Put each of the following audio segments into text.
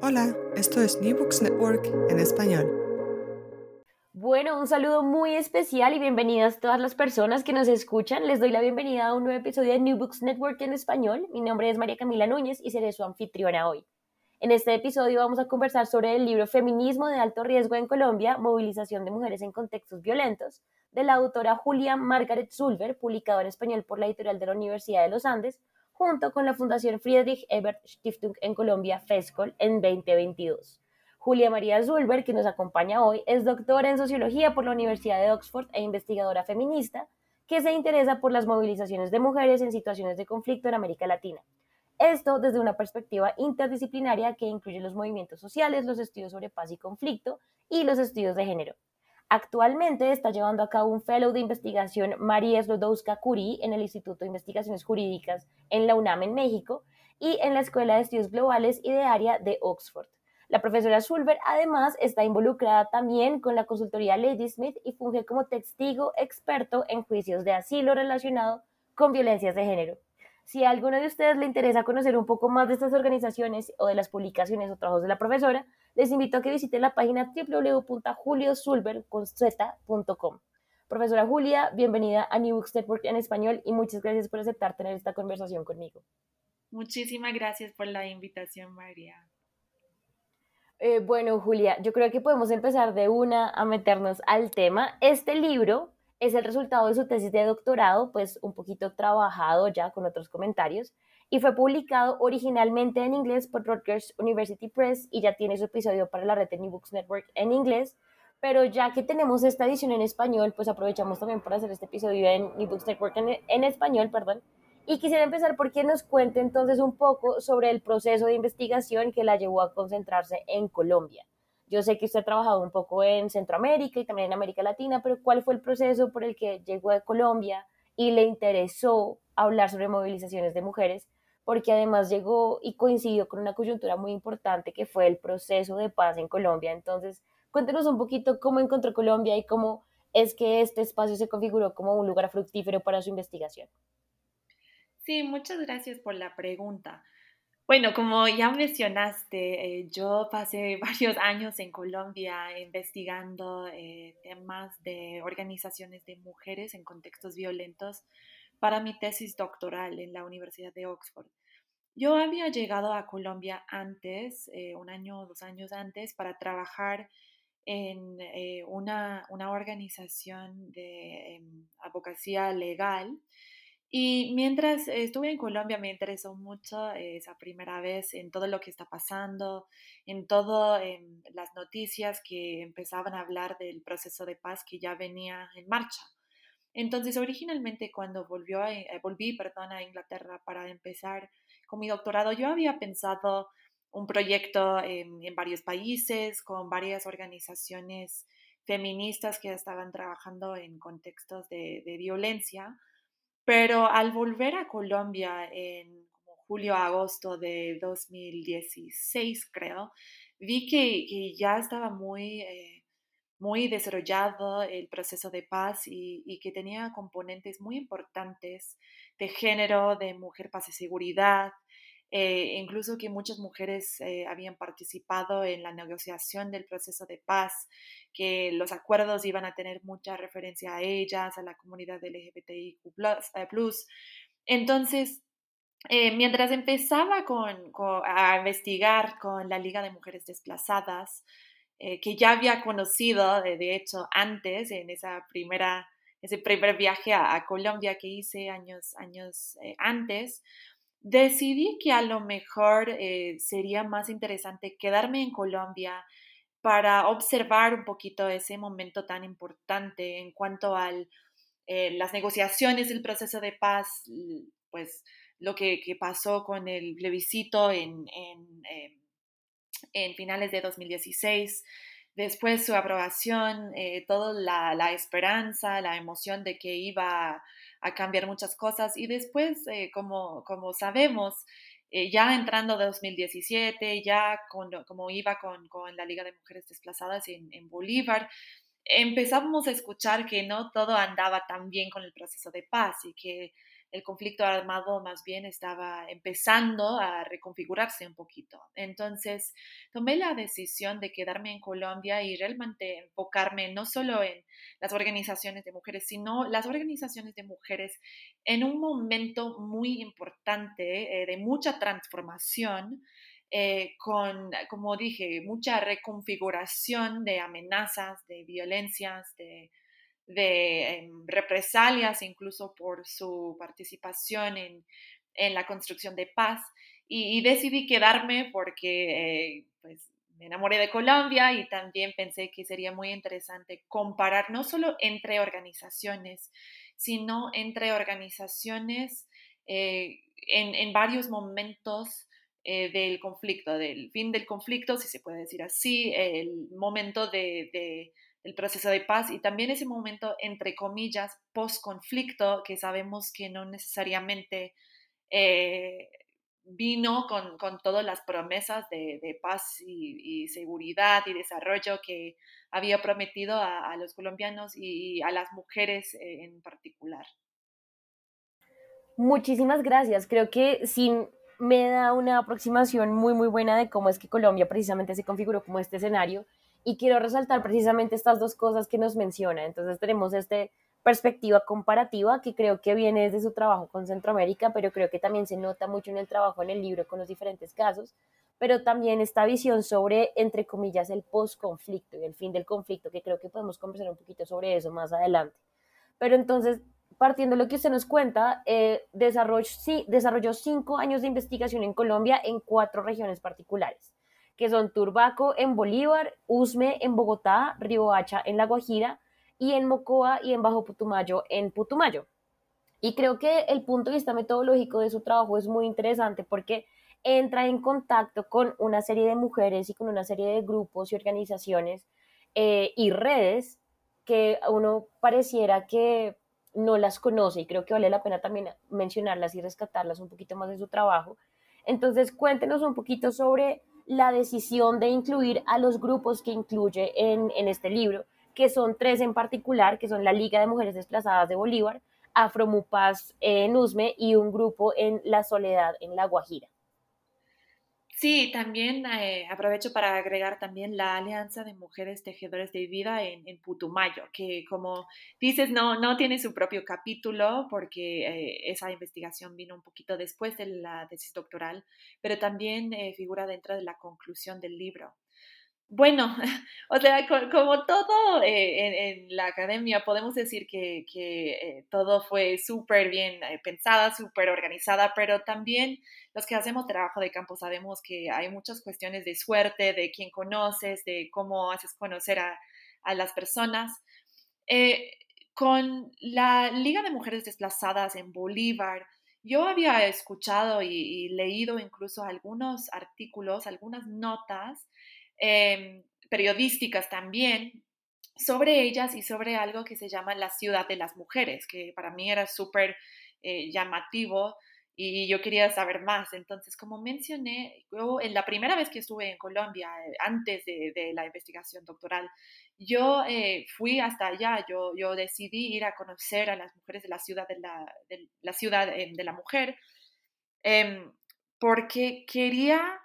Hola, esto es New Books Network en español. Bueno, un saludo muy especial y bienvenidas todas las personas que nos escuchan. Les doy la bienvenida a un nuevo episodio de New Books Network en español. Mi nombre es María Camila Núñez y seré su anfitriona hoy. En este episodio vamos a conversar sobre el libro Feminismo de alto riesgo en Colombia, movilización de mujeres en contextos violentos, de la autora Julia Margaret Zulber, publicado en español por la editorial de la Universidad de los Andes, junto con la Fundación Friedrich Ebert Stiftung en Colombia, FESCOL, en 2022. Julia María Zulber, que nos acompaña hoy, es doctora en sociología por la Universidad de Oxford e investigadora feminista que se interesa por las movilizaciones de mujeres en situaciones de conflicto en América Latina. Esto desde una perspectiva interdisciplinaria que incluye los movimientos sociales, los estudios sobre paz y conflicto y los estudios de género. Actualmente está llevando a cabo un fellow de investigación María Slodowska Curie en el Instituto de Investigaciones Jurídicas en la UNAM en México y en la Escuela de Estudios Globales y de Área de Oxford. La profesora Sulver además está involucrada también con la consultoría Lady Smith y funge como testigo experto en juicios de asilo relacionado con violencias de género. Si a alguno de ustedes le interesa conocer un poco más de estas organizaciones o de las publicaciones o trabajos de la profesora, les invito a que visiten la página www.juliosulver.com. Profesora Julia, bienvenida a New Books Network en español y muchas gracias por aceptar tener esta conversación conmigo. Muchísimas gracias por la invitación, María. Eh, bueno, Julia, yo creo que podemos empezar de una a meternos al tema. Este libro es el resultado de su tesis de doctorado, pues un poquito trabajado ya con otros comentarios, y fue publicado originalmente en inglés por Rutgers University Press y ya tiene su episodio para la red de New Books Network en inglés, pero ya que tenemos esta edición en español, pues aprovechamos también para hacer este episodio en New Books Network en, español, perdón. Y quisiera empezar porque nos cuente entonces un poco sobre el proceso de investigación que la llevó a concentrarse en Colombia. Yo sé que usted ha trabajado un poco en Centroamérica y también en América Latina, pero ¿cuál fue el proceso por el que llegó a Colombia y le interesó hablar sobre movilizaciones de mujeres? Porque además llegó y coincidió con una coyuntura muy importante que fue el proceso de paz en Colombia. Entonces, cuéntenos un poquito cómo encontró Colombia y cómo es que este espacio se configuró como un lugar fructífero para su investigación. Sí, muchas gracias por la pregunta. Bueno, como ya mencionaste, eh, yo pasé varios años en Colombia investigando eh, temas de organizaciones de mujeres en contextos violentos para mi tesis doctoral en la Universidad de Oxford. Yo había llegado a Colombia antes, eh, un año o dos años antes, para trabajar en una, una, organización de em, abogacía legal y mientras estuve en Colombia me interesó mucho esa primera vez en todo lo que está pasando, en todas las noticias que empezaban a hablar del proceso de paz que ya venía en marcha. Entonces, originalmente cuando volvió a, eh, volví perdón, a Inglaterra para empezar con mi doctorado, yo había pensado un proyecto en, varios países con varias organizaciones feministas que estaban trabajando en contextos de, de violencia pero al volver a Colombia en julio a agosto de 2016, creo, vi que, ya estaba muy, eh, muy desarrollado el proceso de paz y, que tenía componentes muy importantes de género, de mujer, paz y seguridad, eh, incluso que muchas mujeres eh, habían participado en la negociación del proceso de paz, que los acuerdos iban a tener mucha referencia a ellas, a la comunidad LGBTIQ. Entonces, eh, mientras empezaba con, a investigar con la Liga de Mujeres Desplazadas, que ya había conocido, de, hecho, antes, en esa primera, ese primer viaje a, Colombia que hice años, años antes, decidí que a lo mejor sería más interesante quedarme en Colombia para observar un poquito ese momento tan importante en cuanto a las negociaciones del proceso de paz, pues lo que, pasó con el plebiscito en, en, en, finales de 2016, después su aprobación, eh, toda la, esperanza, la emoción de que iba a cambiar muchas cosas y después, eh, como, como sabemos, eh, ya entrando 2017, ya como iba con, con, la Liga de Mujeres Desplazadas en, en Bolívar, empezamos a escuchar que no todo andaba tan bien con el proceso de paz y que el conflicto armado más bien estaba empezando a reconfigurarse un poquito. Entonces, tomé la decisión de quedarme en Colombia y realmente enfocarme no solo en las organizaciones de mujeres, sino las organizaciones de mujeres en un momento muy importante eh, de mucha transformación. Eh, con, como dije, mucha reconfiguración de amenazas, de violencias, de de em, represalias incluso por su participación en, la construcción de paz y, decidí quedarme porque eh, pues, me enamoré de Colombia y también pensé que sería muy interesante comparar no solo entre organizaciones, sino entre organizaciones eh, en, varios momentos eh, del conflicto, del fin del conflicto, si se puede decir así, el momento de el proceso de paz y también ese momento, entre comillas, post-conflicto, que sabemos que no necesariamente eh, vino con, todas las promesas de, paz y, seguridad y desarrollo que había prometido a, los colombianos y, a las mujeres eh, en particular. Muchísimas gracias. Creo que sin me da una aproximación muy, muy buena de cómo es que Colombia precisamente se configuró como este escenario y quiero resaltar precisamente estas dos cosas que nos menciona. Entonces tenemos esta perspectiva comparativa que creo que viene desde su trabajo con Centroamérica, pero creo que también se nota mucho en el trabajo en el libro con los diferentes casos, pero también esta visión sobre, entre comillas, el post-conflicto y el fin del conflicto, que creo que podemos conversar un poquito sobre eso más adelante. Pero entonces, partiendo de lo que usted nos cuenta, eh, desarrolló, sí, desarrolló cinco años de investigación en Colombia en cuatro regiones particulares que son Turbaco en Bolívar, Usme en Bogotá, Riohacha en La Guajira y en Mocoa y en Bajo Putumayo en Putumayo. Y creo que el punto de vista metodológico de su trabajo es muy interesante porque entra en contacto con una serie de mujeres y con una serie de grupos y organizaciones eh, y redes que uno pareciera que no las conoce y creo que vale la pena también mencionarlas y rescatarlas un poquito más de su trabajo. Entonces, cuéntenos un poquito sobre la decisión de incluir a los grupos que incluye en, este libro, que son tres en particular, que son la Liga de Mujeres Desplazadas de Bolívar, Afromupas en Usme y un grupo en La Soledad en La Guajira. Sí, también eh, aprovecho para agregar también la Alianza de Mujeres Tejedores de Vida en, Putumayo, que como dices, no, no tiene su propio capítulo porque eh, esa investigación vino un poquito después de la tesis doctoral, pero también eh, figura dentro de la conclusión del libro. Bueno, o sea, como todo eh, en, la academia, podemos decir que, eh, todo fue súper bien eh, pensada, súper organizada, pero también los que hacemos trabajo de campo sabemos que hay muchas cuestiones de suerte, de quién conoces, de cómo haces conocer a, las personas. con la Liga de Mujeres Desplazadas en Bolívar, yo había escuchado y leído incluso algunos artículos, algunas notas Em, periodísticas también sobre ellas y sobre algo que se llama la ciudad de las mujeres, que para mí era súper eh, llamativo y yo quería saber más. Entonces, como mencioné, yo en la primera vez que estuve en Colombia, eh, antes de, la investigación doctoral, yo eh, fui hasta allá, yo, yo decidí ir a conocer a las mujeres de la ciudad de la, ciudad eh, de la mujer, em, porque quería,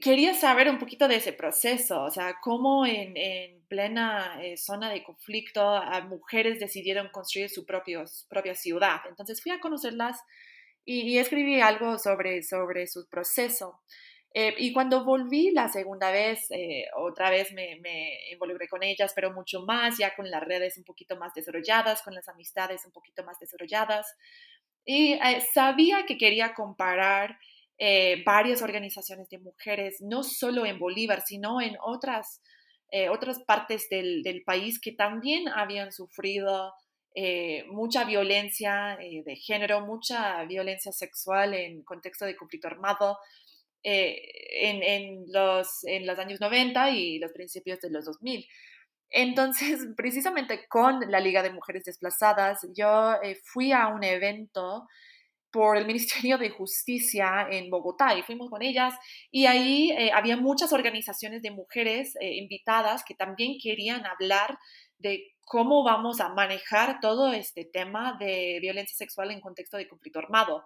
quería saber un poquito de ese proceso, o sea, cómo en, en plena zona de conflicto a mujeres decidieron construir su propio, propia ciudad. Entonces fui a conocerlas y, escribí algo sobre, sobre su proceso. Eh, y cuando volví la segunda vez, eh, otra vez me, me, involucré con ellas, pero mucho más, ya con las redes un poquito más desarrolladas, con las amistades un poquito más desarrolladas. Y eh, sabía que quería comparar varias organizaciones de mujeres, no solo en Bolívar, sino en otras, otras partes del, del, país que también habían sufrido eh, mucha violencia eh, de género, mucha violencia sexual en contexto de conflicto armado eh, en, los, en los años 90 y los principios de los 2000. Entonces, precisamente con la Liga de Mujeres Desplazadas, yo fui a un evento por el Ministerio de Justicia en Bogotá y fuimos con ellas y ahí había muchas organizaciones de mujeres invitadas que también querían hablar de cómo vamos a manejar todo este tema de violencia sexual en contexto de conflicto armado.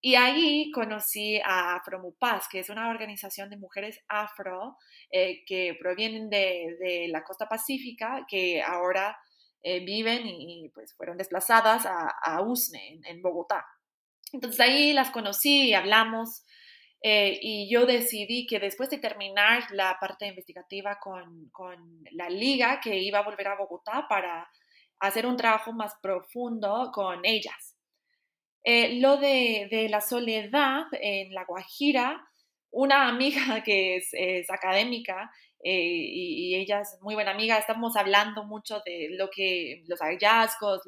Y ahí conocí a Afromupaz, que es una organización de mujeres afro eh, que provienen de, la costa pacífica, que ahora eh, viven y, pues fueron desplazadas a, a USME, en, en, Bogotá. Entonces ahí las conocí y hablamos eh, y yo decidí que después de terminar la parte investigativa con, con, la liga, que iba a volver a Bogotá para hacer un trabajo más profundo con ellas. Eh, lo de, de, la soledad en La Guajira, una amiga que es, académica eh, y, ella es muy buena amiga, estamos hablando mucho de lo que, los hallazgos,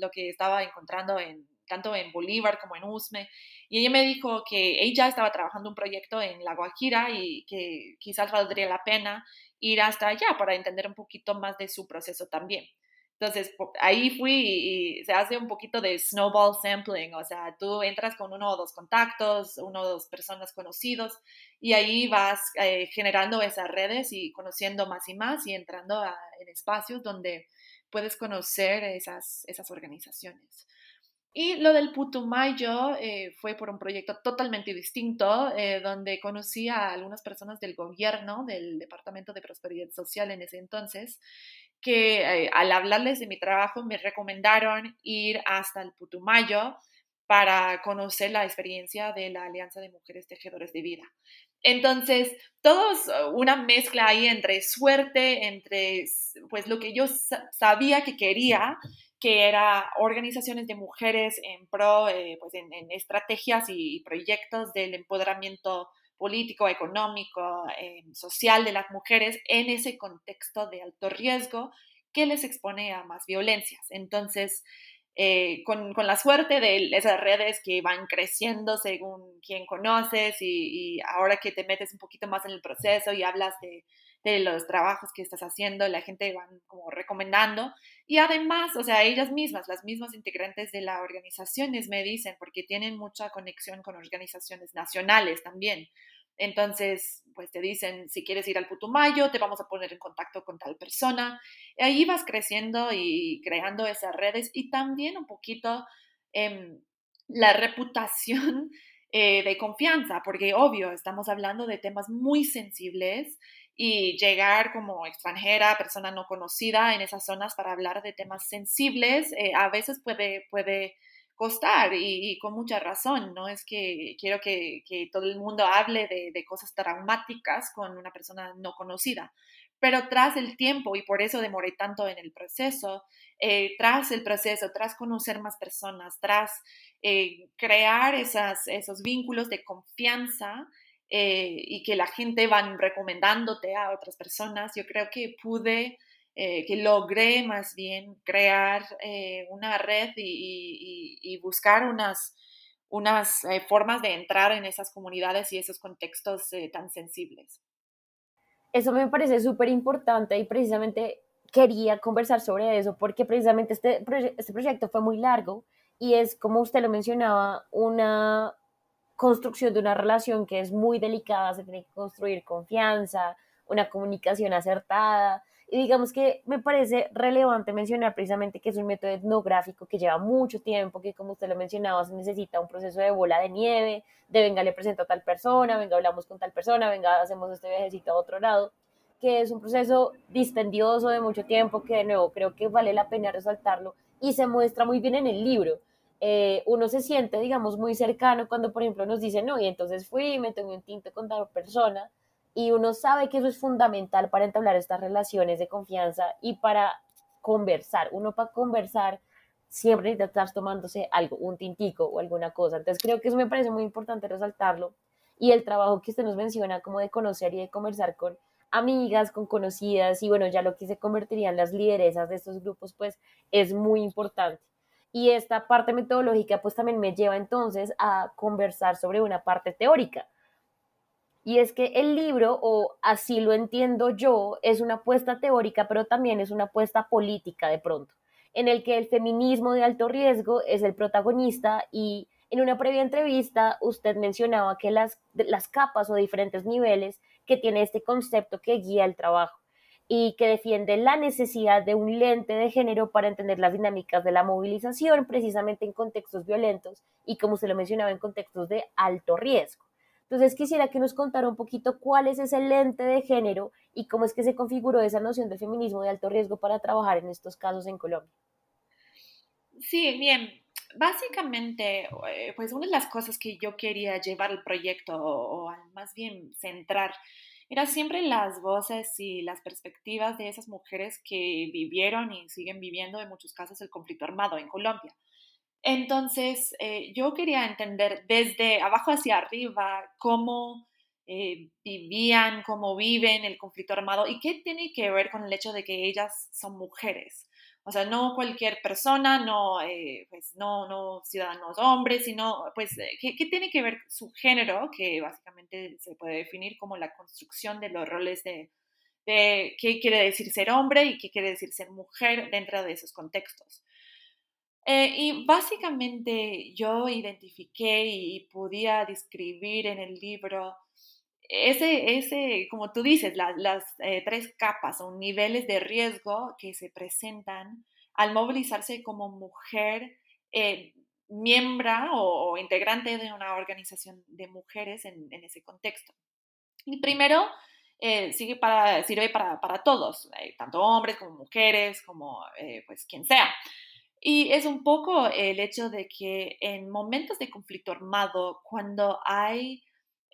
lo que estaba encontrando en, tanto en Bolívar como en Usme, y ella me dijo que ella estaba trabajando un proyecto en La Guajira y que quizás valdría la pena ir hasta allá para entender un poquito más de su proceso también. Entonces, ahí fui y, se hace un poquito de snowball sampling, o sea, tú entras con uno o dos contactos, uno o dos personas conocidos, y ahí vas eh, generando esas redes y conociendo más y más y entrando en espacios donde puedes conocer esas, esas organizaciones. Y lo del Putumayo eh, fue por un proyecto totalmente distinto, eh, donde conocí a algunas personas del gobierno, del Departamento de Prosperidad Social en ese entonces, que eh, al hablarles de mi trabajo me recomendaron ir hasta el Putumayo para conocer la experiencia de la Alianza de Mujeres Tejedores de Vida. Entonces, todos una mezcla ahí entre suerte, entre pues lo que yo sabía que quería que era organizaciones de mujeres en pro, eh, pues en, estrategias y proyectos del empoderamiento político, económico, eh, social de las mujeres en ese contexto de alto riesgo que les expone a más violencias. Entonces, eh, con, con, la suerte de esas redes que van creciendo según quien conoces y, y, ahora que te metes un poquito más en el proceso y hablas de, de los trabajos que estás haciendo, la gente van como recomendando. Y además, o sea, ellas mismas, las mismas integrantes de las organizaciones me dicen, porque tienen mucha conexión con organizaciones nacionales también. Entonces, pues te dicen, si quieres ir al Putumayo, te vamos a poner en contacto con tal persona. Y ahí vas creciendo y creando esas redes y también un poquito eh, la reputación eh, de confianza, porque obvio, estamos hablando de temas muy sensibles y llegar como extranjera, persona no conocida en esas zonas para hablar de temas sensibles, eh, a veces puede, puede costar y, con mucha razón, ¿no? Es que quiero que, que todo el mundo hable de, de, cosas traumáticas con una persona no conocida, pero tras el tiempo, y por eso demoré tanto en el proceso, eh, tras el proceso, tras conocer más personas, tras eh, crear esas, esos vínculos de confianza, eh, y que la gente van recomendándote a otras personas, yo creo que pude, eh, que logré más bien crear eh, una red y, buscar unas, unas formas de entrar en esas comunidades y esos contextos tan sensibles. Eso me parece súper importante y precisamente quería conversar sobre eso porque precisamente este, este proyecto fue muy largo y es, como usted lo mencionaba, una construcción de una relación que es muy delicada, se tiene que construir confianza, una comunicación acertada. Y digamos que me parece relevante mencionar precisamente que es un método etnográfico que lleva mucho tiempo, que como usted lo mencionaba, se necesita un proceso de bola de nieve, de venga, le presento a tal persona, venga, hablamos con tal persona, venga, hacemos este viajecito a otro lado, que es un proceso dispendioso de mucho tiempo, que de nuevo creo que vale la pena resaltarlo y se muestra muy bien en el libro. Eh, uno se siente, digamos, muy cercano cuando, por ejemplo, nos dicen, no, y entonces fui me tomé un tinto con tal persona, y uno sabe que eso es fundamental para entablar estas relaciones de confianza y para conversar. Uno para conversar siempre necesita estar tomándose algo, un tintico o alguna cosa. Entonces creo que eso me parece muy importante resaltarlo. Y el trabajo que usted nos menciona como de conocer y de conversar con amigas, con conocidas y bueno, ya lo que se convertirían las lideresas de estos grupos, pues es muy importante. Y esta parte metodológica pues también me lleva entonces a conversar sobre una parte teórica. Y es que el libro, o así lo entiendo yo, es una apuesta teórica, pero también es una apuesta política de pronto, en el que el feminismo de alto riesgo es el protagonista y en una previa entrevista usted mencionaba que las, las capas o diferentes niveles que tiene este concepto que guía el trabajo y que defiende la necesidad de un lente de género para entender las dinámicas de la movilización precisamente en contextos violentos y como se lo mencionaba en contextos de alto riesgo. Entonces quisiera que nos contara un poquito cuál es ese lente de género y cómo es que se configuró esa noción del feminismo de alto riesgo para trabajar en estos casos en Colombia. Sí, bien. Básicamente, eh, pues una de las cosas que yo quería llevar al proyecto o, más bien centrar era siempre las voces y las perspectivas de esas mujeres que vivieron y siguen viviendo en muchos casos el conflicto armado en Colombia. Entonces, eh, yo quería entender desde abajo hacia arriba cómo eh, vivían, cómo viven el conflicto armado y qué tiene que ver con el hecho de que ellas son mujeres. O sea, no cualquier persona, no, eh, pues, no, no ciudadanos hombres, sino, pues, ¿qué, ¿qué, tiene que ver su género, que básicamente se puede definir como la construcción de los roles de, de qué quiere decir ser hombre y qué quiere decir ser mujer dentro de esos contextos. Eh, y básicamente yo identifiqué y podía describir en el libro ese, ese como tú dices, las eh, tres capas o niveles de riesgo que se presentan al movilizarse como mujer eh, miembro o, integrante de una organización de mujeres en, ese contexto. Y primero, sigue para, sirve para, para todos, tanto hombres como mujeres, como pues quien sea. Y es un poco el hecho de que en momentos de conflicto armado, cuando hay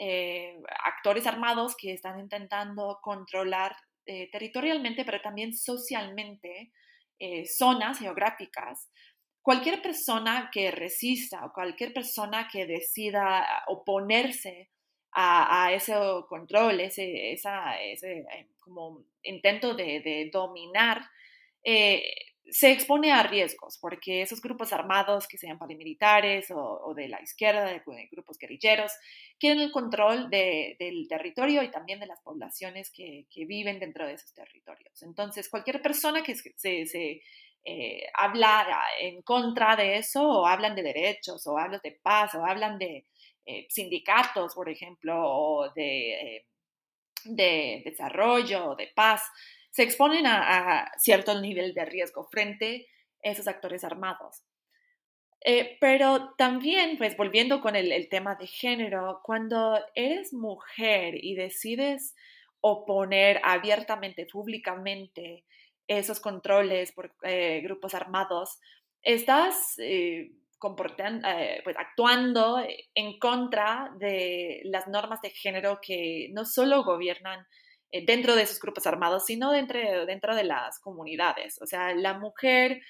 eh, actores armados que están intentando controlar eh, territorialmente, pero también socialmente, eh, zonas geográficas, cualquier persona que resista o cualquier persona que decida oponerse a, ese control, ese, esa, ese como intento de, de dominar, se expone a riesgos, porque esos grupos armados, que sean paramilitares o, de la izquierda, grupos guerrilleros, quieren el control del territorio y también de las poblaciones que, viven dentro de esos territorios. Entonces, cualquier persona que se, eh, habla en contra de eso, o hablan de derechos, o hablan de paz, o hablan de eh, sindicatos, por ejemplo, o de, eh, de desarrollo, de paz, se exponen a, cierto nivel de riesgo frente a esos actores armados. Eh, pero también, pues volviendo con el, tema de género, cuando eres mujer y decides oponer abiertamente, públicamente, esos controles por eh, grupos armados, estás eh, pues, actuando en contra de las normas de género que no solo gobiernan eh, dentro de esos grupos armados, sino dentro, dentro de las comunidades. O sea, la mujer,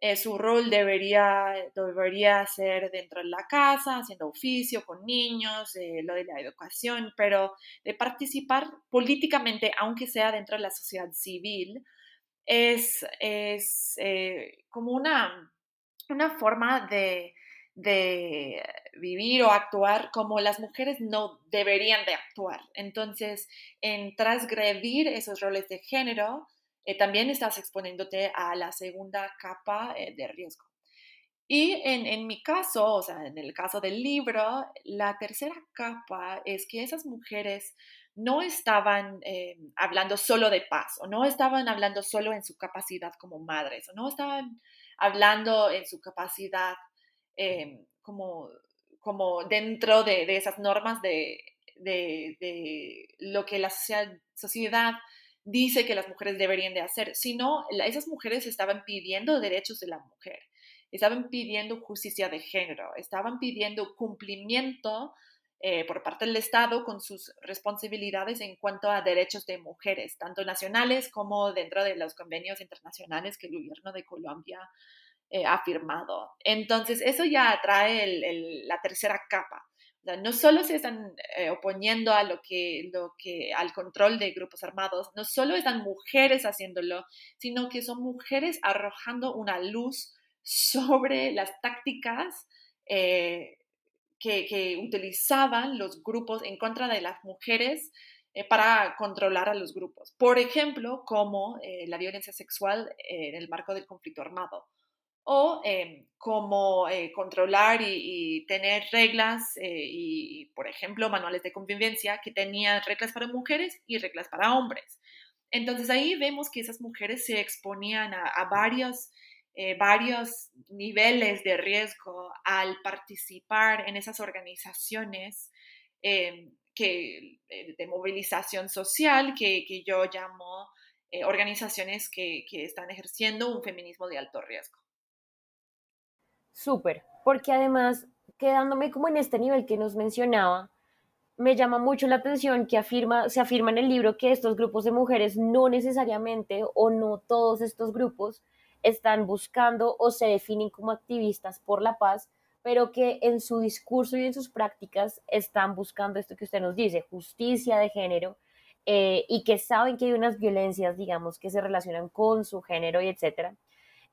eh, su rol debería, debería ser dentro de la casa, haciendo oficio con niños, eh, lo de la educación, pero de participar políticamente, aunque sea dentro de la sociedad civil, es, es como una, una forma de de vivir o actuar como las mujeres no deberían de actuar. Entonces, en transgredir esos roles de género, eh, también estás exponiéndote a la segunda capa eh, de riesgo. Y en, en, mi caso, o sea, en el caso del libro, la tercera capa es que esas mujeres no estaban eh, hablando solo de paz o no estaban hablando solo en su capacidad como madres o no estaban hablando en su capacidad eh, como, como dentro de, de esas normas de, de, de, lo que la sociedad dice que las mujeres deberían de hacer, sino esas mujeres estaban pidiendo derechos de la mujer, estaban pidiendo justicia de género, estaban pidiendo cumplimiento eh, por parte del Estado con sus responsabilidades en cuanto a derechos de mujeres, tanto nacionales como dentro de los convenios internacionales que el gobierno de Colombia eh, ha firmado. Entonces, eso ya trae la tercera capa. no solo se están eh, oponiendo a lo que, lo que, al control de grupos armados, no solo están mujeres haciéndolo, sino que son mujeres arrojando una luz sobre las tácticas que, utilizaban los grupos en contra de las mujeres eh, para controlar a los grupos. Por ejemplo, como eh, la violencia sexual en el marco del conflicto armado o em, como eh, controlar y, tener reglas y, por ejemplo, manuales de convivencia que tenían reglas para mujeres y reglas para hombres. Entonces ahí vemos que esas mujeres se exponían a, varios eh, varios niveles de riesgo al participar en esas organizaciones eh, que, eh, de movilización social que, que yo llamo organizaciones que, que están ejerciendo un feminismo de alto riesgo. Súper, porque además, quedándome como en este nivel que nos mencionaba, me llama mucho la atención que afirma, se afirma en el libro que estos grupos de mujeres no necesariamente o no todos estos grupos están buscando o se definen como activistas por la paz, pero que en su discurso y en sus prácticas están buscando esto que usted nos dice, justicia de género, eh, y que saben que hay unas violencias, digamos, que se relacionan con su género y etcétera.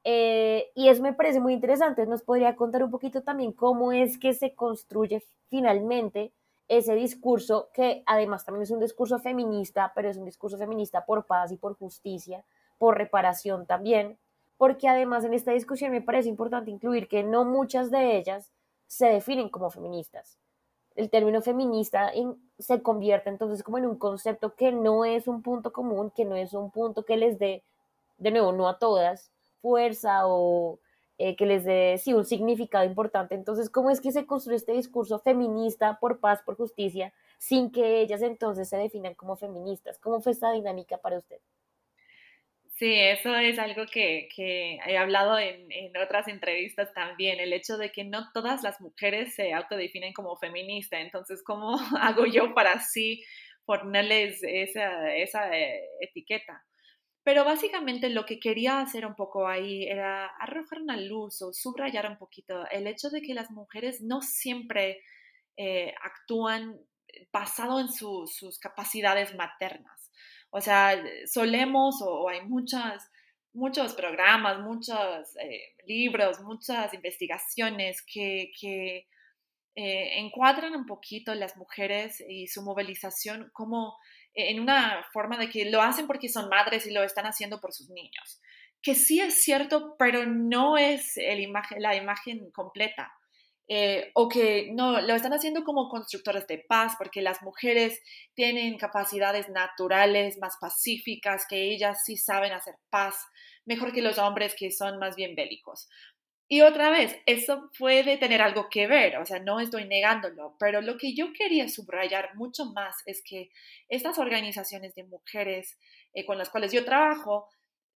Eh, y eso me parece muy interesante. ¿Nos podría contar un poquito también cómo es que se construye finalmente ese discurso, que además también es un discurso feminista, pero es un discurso feminista por paz y por justicia, por reparación también, porque además en esta discusión me parece importante incluir que no muchas de ellas se definen como feministas. El término feminista se convierte entonces como en un concepto que no es un punto común, que no es un punto que les dé, de nuevo, no a todas, fuerza o eh, que les dé, sí, un significado importante. Entonces, ¿cómo es que se construye este discurso feminista por paz, por justicia, sin que ellas entonces se definan como feministas? ¿Cómo fue esta dinámica para usted? Sí, eso es algo que, he hablado en, otras entrevistas también, el hecho de que no todas las mujeres se autodefinen como feminista, entonces, ¿cómo hago yo para así ponerles esa, esa eh, etiqueta? Pero básicamente lo que quería hacer un poco ahí era arrojar una luz o subrayar un poquito el hecho de que las mujeres no siempre eh, actúan basado en sus capacidades maternas. O sea, solemos o, hay muchas, muchos programas, muchos eh, libros, muchas investigaciones que, eh, encuadran un poquito las mujeres y su movilización como en una forma de que lo hacen porque son madres y lo están haciendo por sus niños. Que sí es cierto, pero no es la imagen completa. Eh, o que no, lo están haciendo como constructores de paz, porque las mujeres tienen capacidades naturales más pacíficas, que ellas sí saben hacer paz, mejor que los hombres que son más bien bélicos. Y otra vez, eso puede tener algo que ver, o sea, no estoy negándolo, pero lo que yo quería subrayar mucho más es que estas organizaciones de mujeres eh, con las cuales yo trabajo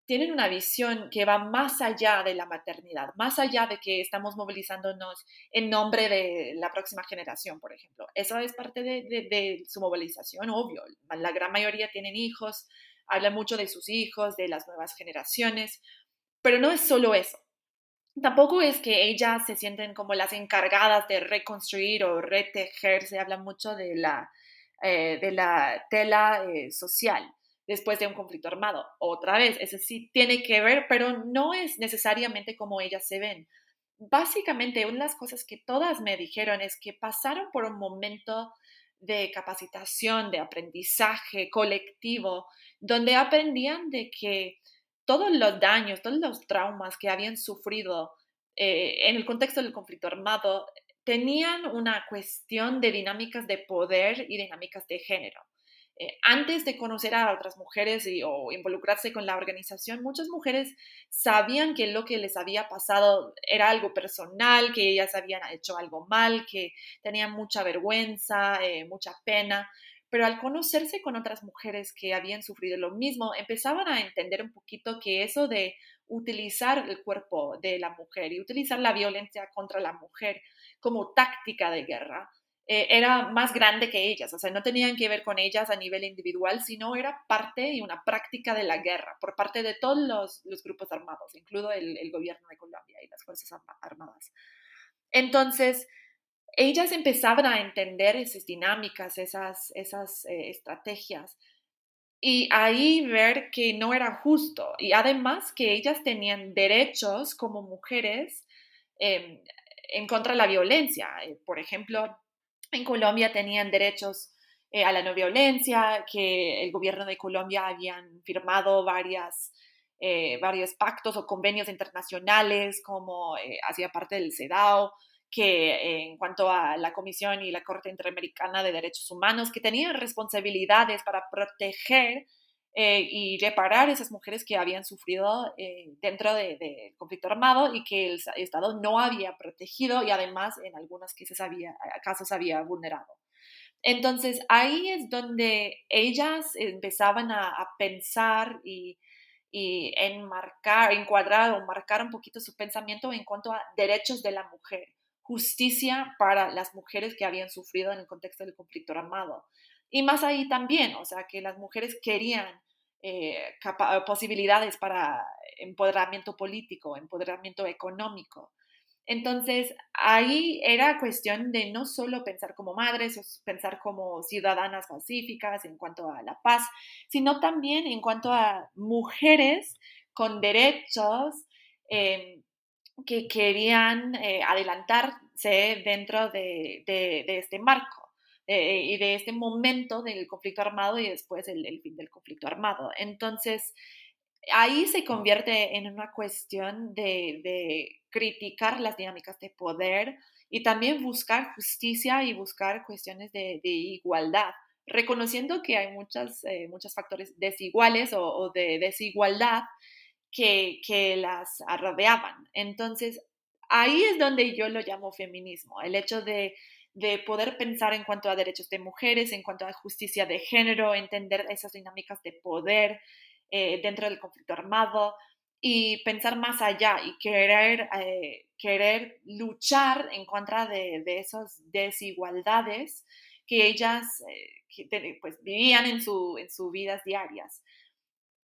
tienen una visión que va más allá de la maternidad, más allá de que estamos movilizándonos en nombre de la próxima generación, por ejemplo. Eso es parte de, su movilización, obvio. La gran mayoría tienen hijos, hablan mucho de sus hijos, de las nuevas generaciones, pero no es solo eso. Tampoco es que ellas se sienten como las encargadas de reconstruir o retejer, se habla mucho de la, eh, de la tela eh, social después de un conflicto armado. Otra vez, ese sí tiene que ver, pero no es necesariamente como ellas se ven. Básicamente, una de las cosas que todas me dijeron es que pasaron por un momento de capacitación, de aprendizaje colectivo, donde aprendían de que todos los daños, todos los traumas que habían sufrido en el contexto del conflicto armado, tenían una cuestión de dinámicas de poder y dinámicas de género. Eh, antes de conocer a otras mujeres y, o involucrarse con la organización, muchas mujeres sabían que lo que les había pasado era algo personal, que ellas habían hecho algo mal, que tenían mucha vergüenza, eh, mucha pena, pero al conocerse con otras mujeres que habían sufrido lo mismo, empezaban a entender un poquito que eso de utilizar el cuerpo de la mujer y utilizar la violencia contra la mujer como táctica de guerra eh, era más grande que ellas, o sea, no tenían que ver con ellas a nivel individual, sino era parte y una práctica de la guerra por parte de todos los, grupos armados, incluido el, gobierno de Colombia y las Fuerzas Armadas. Entonces, ellas empezaban a entender esas dinámicas, esas, esas eh, estrategias, y ahí ver que no era justo, y además que ellas tenían derechos como mujeres em, en contra de la violencia. Eh, por ejemplo, en Colombia tenían derechos eh, a la no violencia, que el gobierno de Colombia habían firmado varias, varios pactos o convenios internacionales, como eh, hacía parte del CEDAW, que en cuanto a la Comisión y la Corte Interamericana de Derechos Humanos, que tenían responsabilidades para proteger y reparar esas mujeres que habían sufrido dentro del conflicto armado y que el Estado no había protegido y además en algunos casos había, casos había vulnerado. Entonces ahí es donde ellas empezaban a, pensar y, y, enmarcar, encuadrar o marcar un poquito su pensamiento en cuanto a derechos de la mujer, justicia para las mujeres que habían sufrido en el contexto del conflicto armado. Y más ahí también, o sea, que las mujeres querían eh, posibilidades para empoderamiento político, empoderamiento económico. Entonces, ahí era cuestión de no solo pensar como madres, pensar como ciudadanas pacíficas en cuanto a la paz, sino también en cuanto a mujeres con derechos em, que querían eh, adelantarse dentro de este marco. Eh, y de este momento del conflicto armado y después el, fin del conflicto armado. Entonces, ahí se convierte en una cuestión de, criticar las dinámicas de poder y también buscar justicia y buscar cuestiones de, igualdad, reconociendo que hay muchas, eh, muchos factores desiguales o, de desigualdad que, las rodeaban. Entonces, ahí es donde yo lo llamo feminismo, el hecho de de poder pensar en cuanto a derechos de mujeres, en cuanto a justicia de género, entender esas dinámicas de poder eh, dentro del conflicto armado y pensar más allá y querer, eh, querer luchar en contra de, esas desigualdades que ellas eh, pues, vivían en, su, en sus vidas diarias.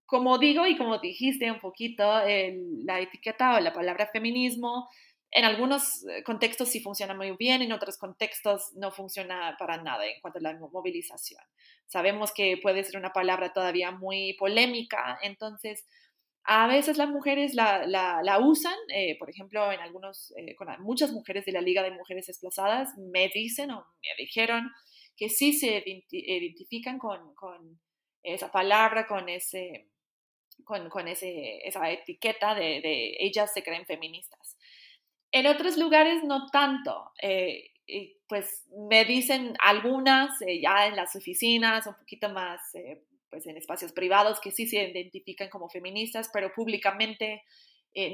Como digo y como dijiste un poquito, la etiqueta o la palabra feminismo en algunos eh, contextos sí funciona muy bien, en otros contextos no funciona para nada en cuanto a la movilización. Sabemos que puede ser una palabra todavía muy polémica, entonces a veces las mujeres la, la, usan, eh, por ejemplo, en algunos, eh, con muchas mujeres de la Liga de Mujeres Desplazadas me dicen o me dijeron que sí se identifican con, con esa palabra, con ese, con, con ese, esa etiqueta de, de ellas se creen feministas. En otros lugares no tanto. Eh, pues me dicen algunas eh, ya en las oficinas, un poquito más eh, pues en espacios privados que sí se identifican como feministas, pero públicamente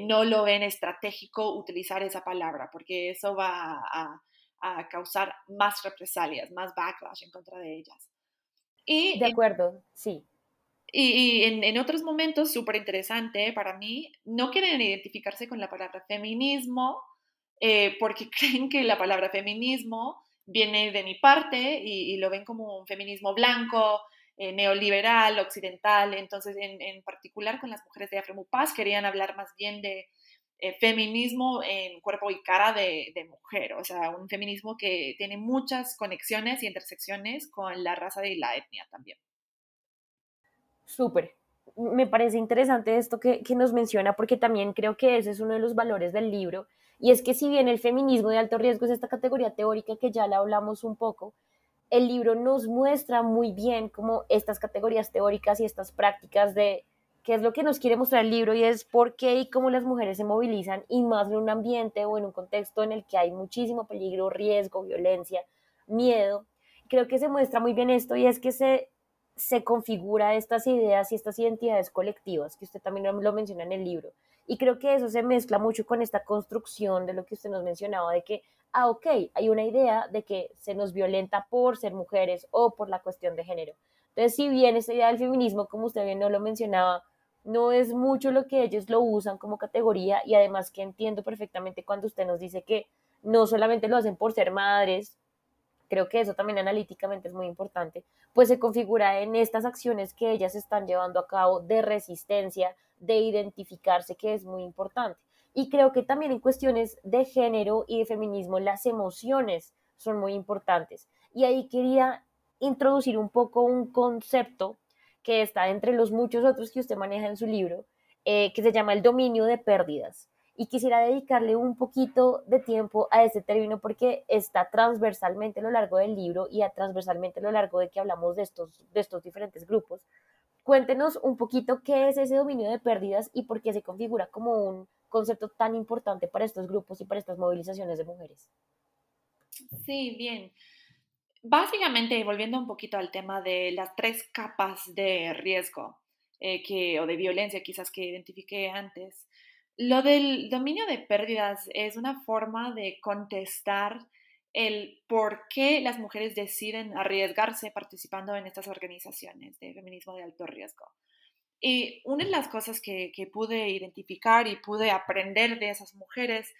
no lo ven estratégico utilizar esa palabra, porque eso va a, causar más represalias, más backlash en contra de ellas. Y de acuerdo, sí. Y, en, en, otros momentos, súper interesante para mí, no quieren identificarse con la palabra feminismo eh, porque creen que la palabra feminismo viene de mi parte y, lo ven como un feminismo blanco, eh, neoliberal, occidental. Entonces, en, particular con las mujeres de Afremupaz, querían hablar más bien de eh, feminismo en cuerpo y cara de, mujer, o sea, un feminismo que tiene muchas conexiones y intersecciones con la raza y la etnia también. Súper. Me parece interesante esto que, que nos menciona porque también creo que ese es uno de los valores del libro y es que si bien el feminismo de alto riesgo es esta categoría teórica que ya la hablamos un poco, el libro nos muestra muy bien cómo estas categorías teóricas y estas prácticas de qué es lo que nos quiere mostrar el libro y es por qué y cómo las mujeres se movilizan y más en un ambiente o en un contexto en el que hay muchísimo peligro, riesgo, violencia, miedo. Creo que se muestra muy bien esto y es que se, se configura estas ideas y estas identidades colectivas, que usted también lo menciona en el libro. Y creo que eso se mezcla mucho con esta construcción de lo que usted nos mencionaba, de que, ah, ok, hay una idea de que se nos violenta por ser mujeres o por la cuestión de género. Entonces, si bien esta idea del feminismo, como usted bien no lo mencionaba, no es mucho lo que ellos lo usan como categoría y además que entiendo perfectamente cuando usted nos dice que no solamente lo hacen por ser madres, creo que eso también analíticamente es muy importante, pues se configura en estas acciones que ellas están llevando a cabo de resistencia, de identificarse, que es muy importante. Y creo que también en cuestiones de género y de feminismo, las emociones son muy importantes. Y ahí quería introducir un poco un concepto que está entre los muchos otros que usted maneja en su libro, eh, que se llama el dominio de pérdidas. Y quisiera dedicarle un poquito de tiempo a este término porque está transversalmente a lo largo del libro y a transversalmente a lo largo de que hablamos de estos, de estos diferentes grupos. Cuéntenos un poquito qué es ese dominio de pérdidas y por qué se configura como un concepto tan importante para estos grupos y para estas movilizaciones de mujeres. Sí, bien. Básicamente, volviendo un poquito al tema de las tres capas de riesgo eh, que, o de violencia quizás que identifiqué antes, lo del dominio de pérdidas es una forma de contestar el por qué las mujeres deciden arriesgarse participando en estas organizaciones de feminismo de alto riesgo. Y una de las cosas que, que pude identificar y pude aprender de esas mujeres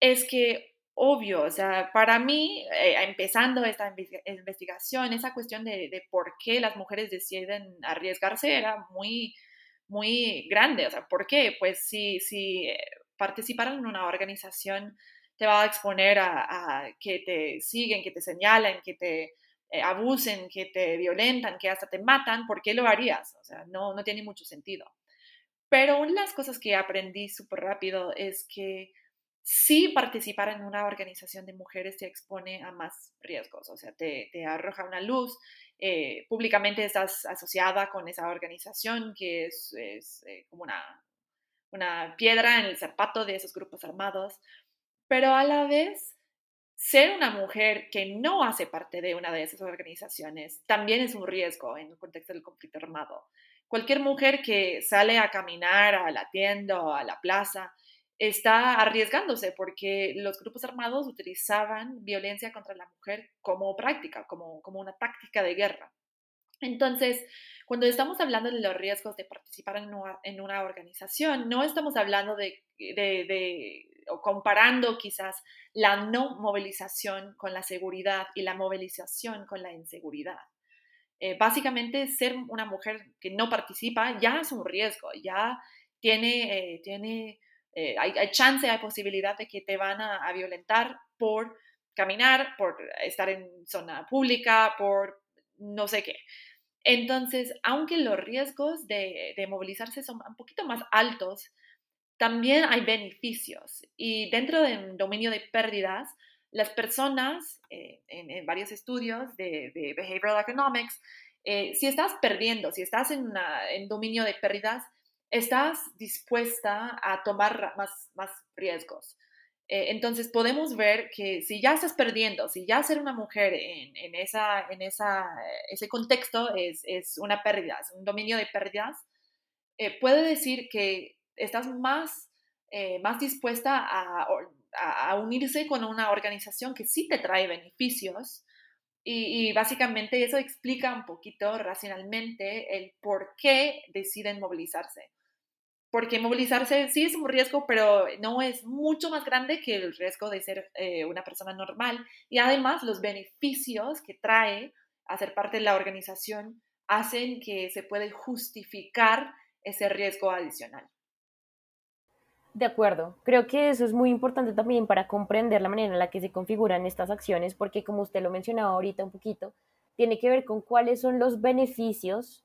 es que obvio, o sea, para mí, eh, empezando esta investigación, esa cuestión de, por qué las mujeres deciden arriesgarse era muy, muy grande, o sea, ¿por qué? Pues si, si eh, participaron en una organización te va a exponer a, que te siguen, que te señalan, que te eh, abusen, que te violentan, que hasta te matan, ¿por qué lo harías? O sea, no, no tiene mucho sentido. Pero una de las cosas que aprendí súper rápido es que sí participar en una organización de mujeres te expone a más riesgos, o sea, te, arroja una luz, eh, públicamente estás asociada con esa organización que es, eh, como una, una piedra en el zapato de esos grupos armados, pero a la vez ser una mujer que no hace parte de una de esas organizaciones también es un riesgo en el contexto del conflicto armado. Cualquier mujer que sale a caminar a la tienda o a la plaza está arriesgándose porque los grupos armados utilizaban violencia contra la mujer como práctica, como, como una táctica de guerra. Entonces, cuando estamos hablando de los riesgos de participar en una, organización, no estamos hablando de, de, o comparando quizás la no movilización con la seguridad y la movilización con la inseguridad. Eh, básicamente, ser una mujer que no participa ya es un riesgo, ya tiene, eh, tiene eh, hay, chance, hay posibilidad de que te van a, violentar por caminar, por estar en zona pública, por no sé qué. Entonces, aunque los riesgos de, movilizarse son un poquito más altos, también hay beneficios. Y dentro del dominio de pérdidas, las personas, eh, en, varios estudios de, behavioral economics, eh, si estás perdiendo, si estás en, en dominio de pérdidas, estás dispuesta a tomar más, más riesgos. Eh, entonces podemos ver que si ya estás perdiendo, si ya ser una mujer en, en esa, en esa, ese contexto es, es, una pérdida, es un dominio de pérdidas, eh, puede decir que estás más, eh, más dispuesta a, a, unirse con una organización que sí te trae beneficios. Y, y, básicamente eso explica un poquito racionalmente el por qué deciden movilizarse porque movilizarse sí es un riesgo, pero no es mucho más grande que el riesgo de ser eh, una persona normal. Y además los beneficios que trae hacer parte de la organización hacen que se puede justificar ese riesgo adicional. De acuerdo, creo que eso es muy importante también para comprender la manera en la que se configuran estas acciones, porque como usted lo mencionaba ahorita un poquito, tiene que ver con cuáles son los beneficios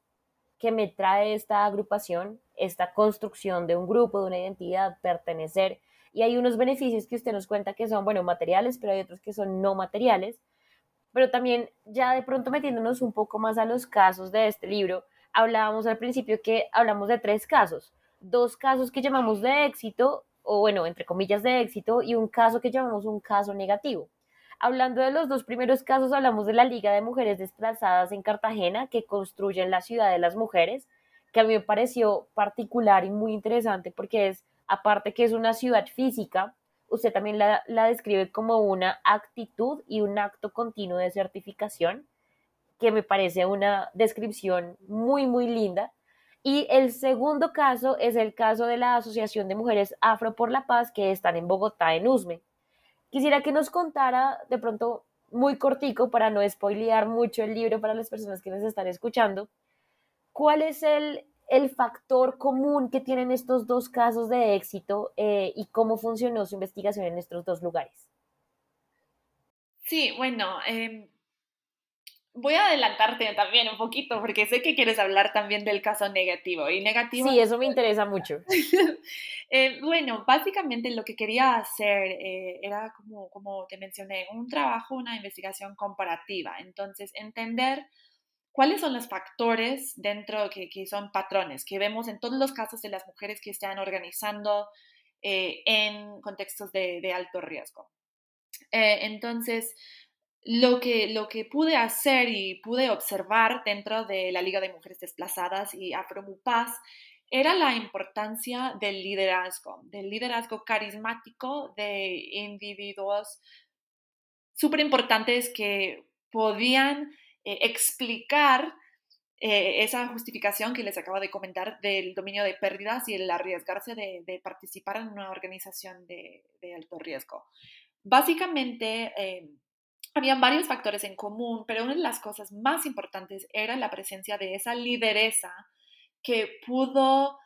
que me trae esta agrupación, esta construcción de un grupo, de una identidad, pertenecer. Y hay unos beneficios que usted nos cuenta que son, bueno, materiales, pero hay otros que son no materiales. Pero también ya de pronto metiéndonos un poco más a los casos de este libro, hablábamos al principio que hablamos de tres casos, dos casos que llamamos de éxito, o bueno, entre comillas de éxito, y un caso que llamamos un caso negativo. Hablando de los dos primeros casos, hablamos de la Liga de Mujeres Desplazadas en Cartagena, que construyen la ciudad de las mujeres, que a mí me pareció particular y muy interesante porque es, aparte que es una ciudad física, usted también la, la describe como una actitud y un acto continuo de certificación, que me parece una descripción muy, muy linda. Y el segundo caso es el caso de la Asociación de Mujeres Afro por la Paz que están en Bogotá, en Usme. Quisiera que nos contara de pronto muy cortico para no spoilear mucho el libro para las personas que nos están escuchando. ¿Cuál es el, el factor común que tienen estos dos casos de éxito eh, y cómo funcionó su investigación en estos dos lugares? Sí, bueno, eh, voy a adelantarte también un poquito porque sé que quieres hablar también del caso negativo. Y negativo. Sí, eso me interesa mucho. eh, bueno, básicamente lo que quería hacer eh, era, como, como te mencioné, un trabajo, una investigación comparativa. Entonces, entender cuáles son los factores dentro que, que son patrones que vemos en todos los casos de las mujeres que están organizando eh, en contextos de, de alto riesgo. Eh, entonces, lo que, lo que pude hacer y pude observar dentro de la Liga de Mujeres Desplazadas y Afromupaz era la importancia del liderazgo, del liderazgo carismático de individuos súper importantes que podían eh, explicar eh, esa justificación que les acabo de comentar del dominio de pérdidas y el arriesgarse de, de participar en una organización de, de alto riesgo. Básicamente, eh, habían varios factores en común, pero una de las cosas más importantes era la presencia de esa lideresa que pudo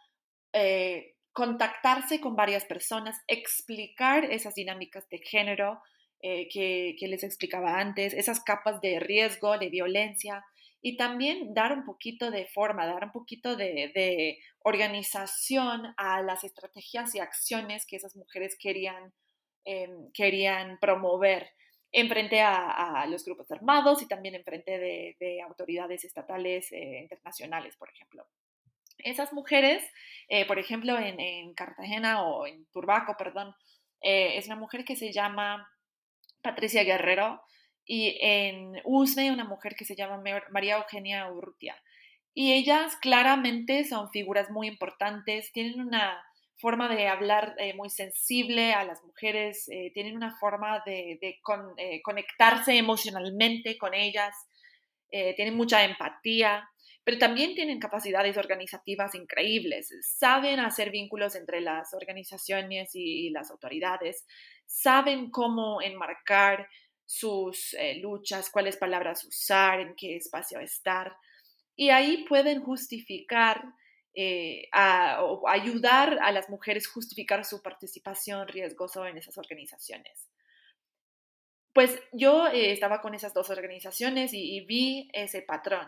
eh, contactarse con varias personas, explicar esas dinámicas de género eh, que, les explicaba antes, esas capas de riesgo, de violencia, y también dar un poquito de forma, dar un poquito de, de organización a las estrategias y acciones que esas mujeres querían, eh, querían promover enfrente a, a, los grupos armados y también enfrente de, de autoridades estatales eh, internacionales, por ejemplo. Esas mujeres, eh, por ejemplo, en, en, Cartagena o en Turbaco, perdón, eh, es una mujer que se llama Patricia Guerrero y en Usme una mujer que se llama María Eugenia Urrutia. Y ellas claramente son figuras muy importantes, tienen una forma de hablar eh, muy sensible a las mujeres, eh, tienen una forma de, eh, conectarse emocionalmente con ellas, tienen mucha empatía, pero también tienen capacidades organizativas increíbles, saben hacer vínculos entre las organizaciones y, las autoridades, saben cómo enmarcar sus luchas, cuáles palabras usar, en qué espacio estar, y ahí pueden justificar eh, a, ayudar a las mujeres justificar su participación riesgosa en esas organizaciones. Pues yo eh, estaba con esas dos organizaciones y, y, vi ese patrón.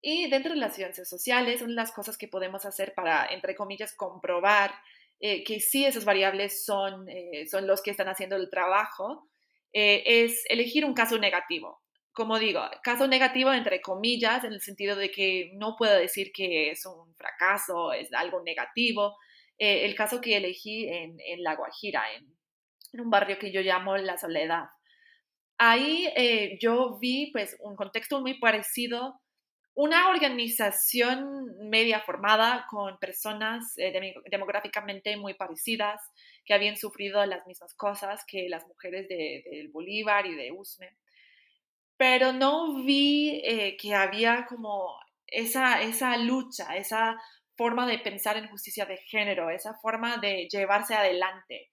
Y dentro de las ciencias sociales, una de las cosas que podemos hacer para, entre comillas, comprobar eh, que sí esas variables son, eh, son los que están haciendo el trabajo, eh, es elegir un caso negativo como digo, caso negativo entre comillas, en el sentido de que no puedo decir que es un fracaso, es algo negativo. Eh, el caso que elegí en, en La Guajira, en, en, un barrio que yo llamo La Soledad. Ahí eh, yo vi pues un contexto muy parecido, una organización media formada con personas eh, demográficamente muy parecidas que habían sufrido las mismas cosas que las mujeres del de Bolívar y de Usme pero no vi eh, que había como esa, esa lucha, esa forma de pensar en justicia de género, esa forma de llevarse adelante.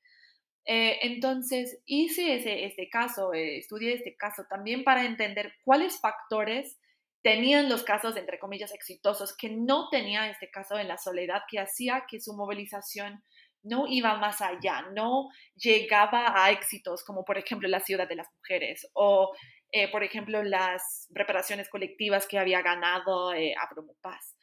Eh, entonces, hice ese, este caso, eh, estudié este caso también para entender cuáles factores tenían los casos, entre comillas, exitosos, que no tenía este caso en la soledad, que hacía que su movilización no iba más allá, no llegaba a éxitos como por ejemplo la ciudad de las mujeres o eh, por ejemplo, las reparaciones colectivas que había ganado eh, Abromupaz.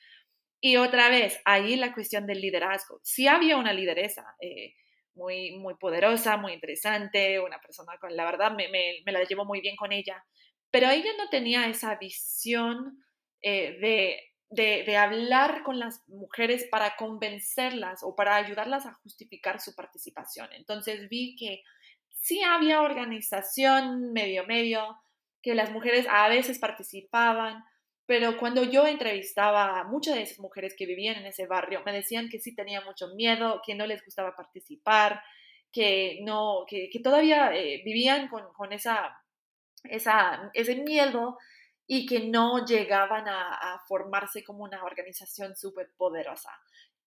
Y otra vez, ahí la cuestión del liderazgo. Sí había una lideresa eh, muy, muy poderosa, muy interesante, una persona con, la verdad, me, me, me la llevo muy bien con ella, pero ella no tenía esa visión eh, de de, hablar con las mujeres para convencerlas o para ayudarlas a justificar su participación. Entonces vi que sí había organización medio medio, que las mujeres a veces participaban, pero cuando yo entrevistaba a muchas de esas mujeres que vivían en ese barrio, me decían que sí tenían mucho miedo, que no les gustaba participar, que, no, que, todavía eh, vivían con, esa, ese miedo y que no llegaban a, formarse como una organización súper poderosa.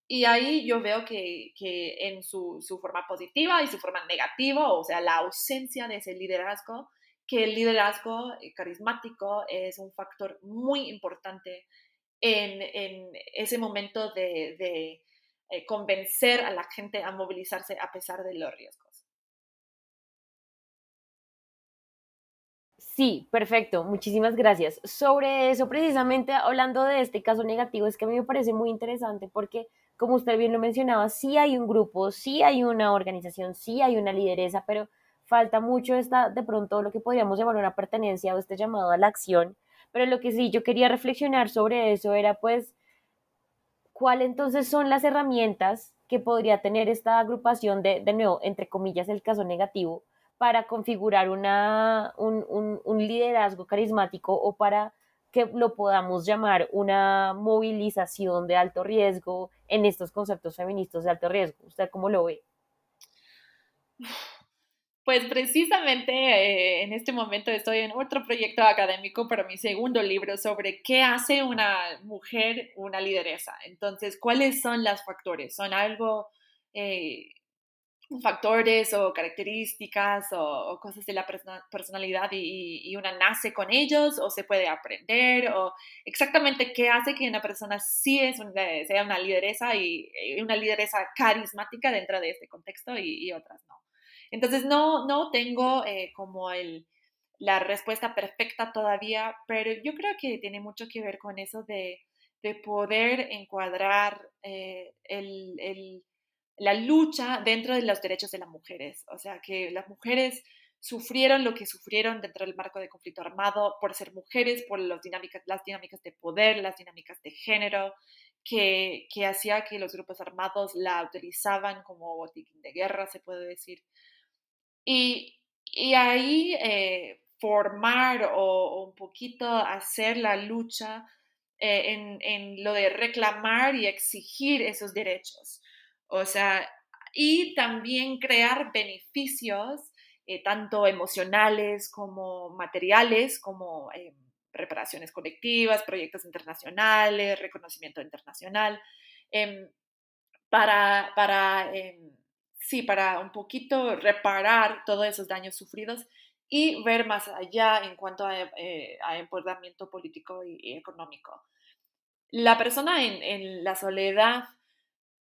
Y ahí yo veo que, que en su, forma positiva y su forma negativa, o sea, la ausencia de ese liderazgo, que el liderazgo eh, carismático es un factor muy importante en, en ese momento de, de eh, convencer a la gente a movilizarse a pesar de los riesgos. Sí, perfecto, muchísimas gracias. Sobre eso, precisamente hablando de este caso negativo, es que a mí me parece muy interesante porque, como usted bien lo mencionaba, sí hay un grupo, sí hay una organización, sí hay una lideresa, pero falta mucho esta, de pronto, lo que podríamos llamar una pertenencia o este llamado a la acción. Pero lo que sí yo quería reflexionar sobre eso era, pues, ¿cuáles entonces son las herramientas que podría tener esta agrupación de, de nuevo, entre comillas, el caso negativo? para configurar una, un, un, liderazgo carismático o para que lo podamos llamar una movilización de alto riesgo en estos conceptos feministas de alto riesgo. ¿Usted cómo lo ve? Pues precisamente eh, en este momento estoy en otro proyecto académico para mi segundo libro sobre qué hace una mujer una lideresa. Entonces, ¿cuáles son los factores? ¿Son algo eh, factores o características o, cosas de la personalidad y, una nace con ellos o se puede aprender o exactamente qué hace que una persona sí es sea una lideresa y, una lideresa carismática dentro de este contexto y, otras no. Entonces no, no tengo eh, como el, la respuesta perfecta todavía, pero yo creo que tiene mucho que ver con eso de, de poder encuadrar eh, el, el la lucha dentro de los derechos de las mujeres. O sea, que las mujeres sufrieron lo que sufrieron dentro del marco de conflicto armado por ser mujeres, por las dinámicas, las dinámicas de poder, las dinámicas de género, que, que hacía que los grupos armados la utilizaban como botiquín de guerra, se puede decir. Y, y ahí eh, formar o, un poquito hacer la lucha eh, en, en lo de reclamar y exigir esos derechos. O sea, y también crear beneficios, eh, tanto emocionales como materiales, como eh, reparaciones colectivas, proyectos internacionales, reconocimiento internacional, em, para, para, em, sí, para un poquito reparar todos esos daños sufridos y ver más allá en cuanto a, eh, empoderamiento político y, económico. La persona en, la soledad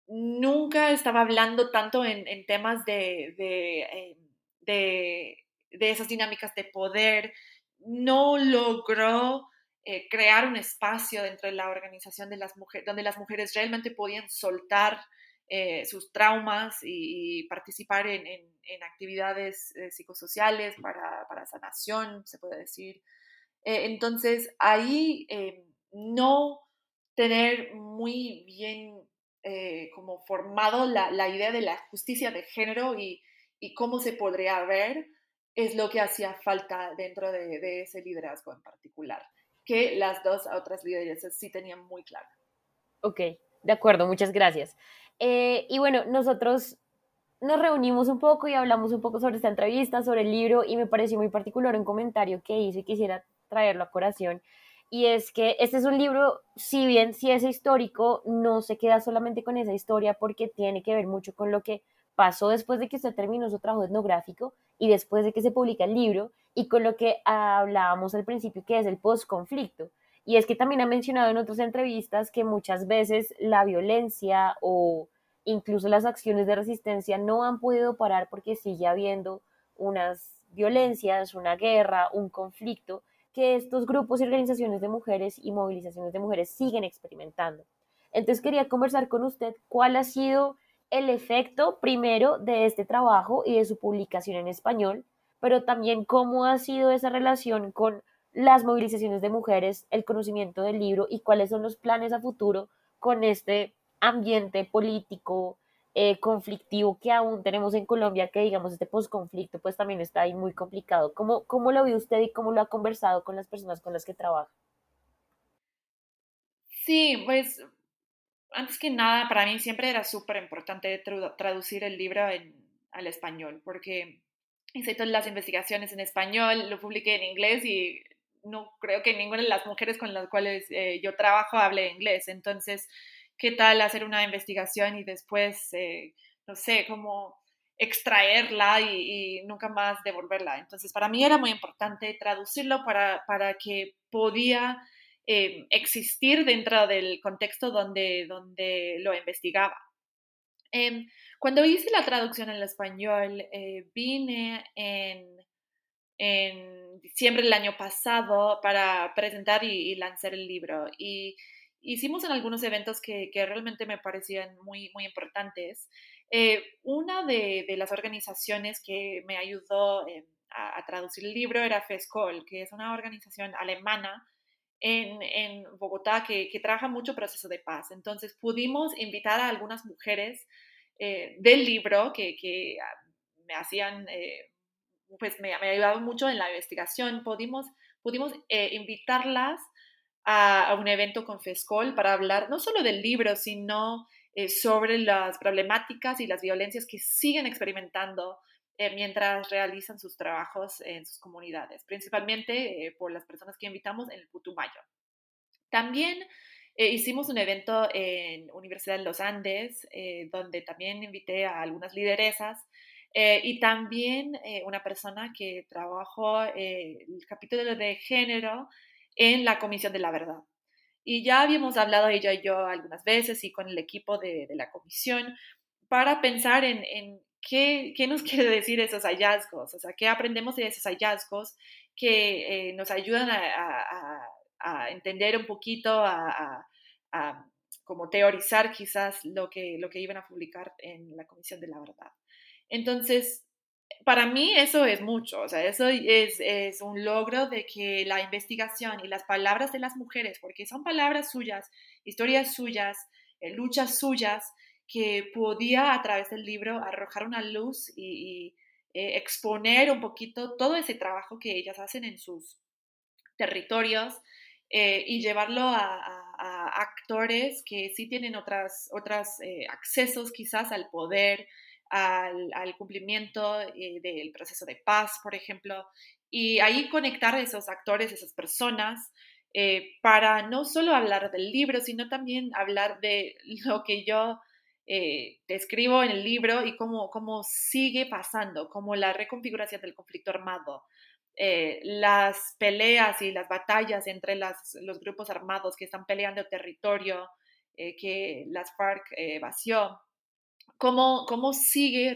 nunca estaba hablando tanto en, temas eh, de, de, esas dinámicas de poder, no logró eh, crear un espacio dentro de la organización de las mujeres, donde las mujeres realmente podían soltar eh, sus traumas y, participar en, actividades psicosociales para, para, sanación, se puede decir. entonces, ahí no tener muy bien eh, como formado la, la, idea de la justicia de género y, y, cómo se podría ver, es lo que hacía falta dentro de, de, ese liderazgo en particular, que las dos otras lideresas sí tenían muy claro. Ok, de acuerdo, muchas gracias. Eh, y bueno, nosotros nos reunimos un poco y hablamos un poco sobre esta entrevista, sobre el libro, y me pareció muy particular un comentario que hice y quisiera traerlo a corazón y es que este es un libro, si bien si es histórico, no se queda solamente con esa historia porque tiene que ver mucho con lo que pasó después de que usted terminó su trabajo etnográfico y después de que se publica el libro y con lo que hablábamos al principio que es el postconflicto. Y es que también ha mencionado en otras entrevistas que muchas veces la violencia o incluso las acciones de resistencia no han podido parar porque sigue habiendo unas violencias, una guerra, un conflicto que estos grupos y organizaciones de mujeres y movilizaciones de mujeres siguen experimentando. Entonces quería conversar con usted cuál ha sido el efecto primero de este trabajo y de su publicación en español, pero también cómo ha sido esa relación con las movilizaciones de mujeres, el conocimiento del libro y cuáles son los planes a futuro con este ambiente político eh, conflictivo que aún tenemos en Colombia, que digamos este posconflicto pues también está ahí muy complicado. ¿Cómo, ¿Cómo lo ve usted y cómo lo ha conversado con las personas con las que trabaja? Sí, pues antes que nada, para mí siempre era súper importante traducir el libro al español, porque hice todas las investigaciones en español, lo publiqué en inglés y no creo que ninguna de las mujeres con las cuales eh, yo trabajo hable inglés. Entonces, ¿qué tal hacer una investigación y después, eh, no sé, cómo extraerla y, nunca más devolverla? Entonces, para mí era muy importante traducirlo para, para que podía eh, existir dentro del contexto donde, donde lo investigaba. Em, cuando hice la traducción en español, vine en en diciembre del año pasado para presentar y, lanzar el libro. Y hicimos en algunos eventos que, realmente me parecían muy, muy importantes. Eh, una de, las organizaciones que me ayudó eh, a, traducir el libro era FESCOL, que es una organización alemana en, Bogotá que, trabaja mucho proceso de paz. Entonces pudimos invitar a algunas mujeres eh, del libro que, que me hacían pues me, ha ayudado mucho en la investigación. Pudimos, pudimos eh, invitarlas a, un evento con FESCOL para hablar no solo del libro, sino eh, sobre las problemáticas y las violencias que siguen experimentando eh, mientras realizan sus trabajos en sus comunidades, principalmente por las personas que invitamos en el Putumayo. También hicimos un evento en Universidad de los Andes, donde también invité a algunas lideresas eh, y también eh, una persona que trabajó eh, el capítulo de género en la Comisión de la Verdad. Y ya habíamos hablado ella y yo algunas veces y con el equipo de, de la comisión para pensar en, en qué, qué, nos quiere decir esos hallazgos, o sea, qué aprendemos de esos hallazgos que nos ayudan a, a, a, entender un poquito, a, a, como teorizar quizás lo que, lo que iban a publicar en la Comisión de la Verdad. Entonces, para mí eso es mucho, o sea, eso es, un logro de que la investigación y las palabras de las mujeres, porque son palabras suyas, historias suyas, eh, luchas suyas, que podía a través del libro arrojar una luz y, eh, exponer un poquito todo ese trabajo que ellas hacen en sus territorios eh, y llevarlo a, actores que sí tienen otras, otros accesos quizás al poder, al, cumplimiento eh, del proceso de paz, por ejemplo, y ahí conectar a esos actores, esas personas, eh, para no solo hablar del libro, sino también hablar de lo que yo eh, describo en el libro y cómo, cómo sigue pasando, como la reconfiguración del conflicto armado, las peleas y las batallas entre los grupos armados que están peleando territorio que las FARC vació cómo, cómo sigue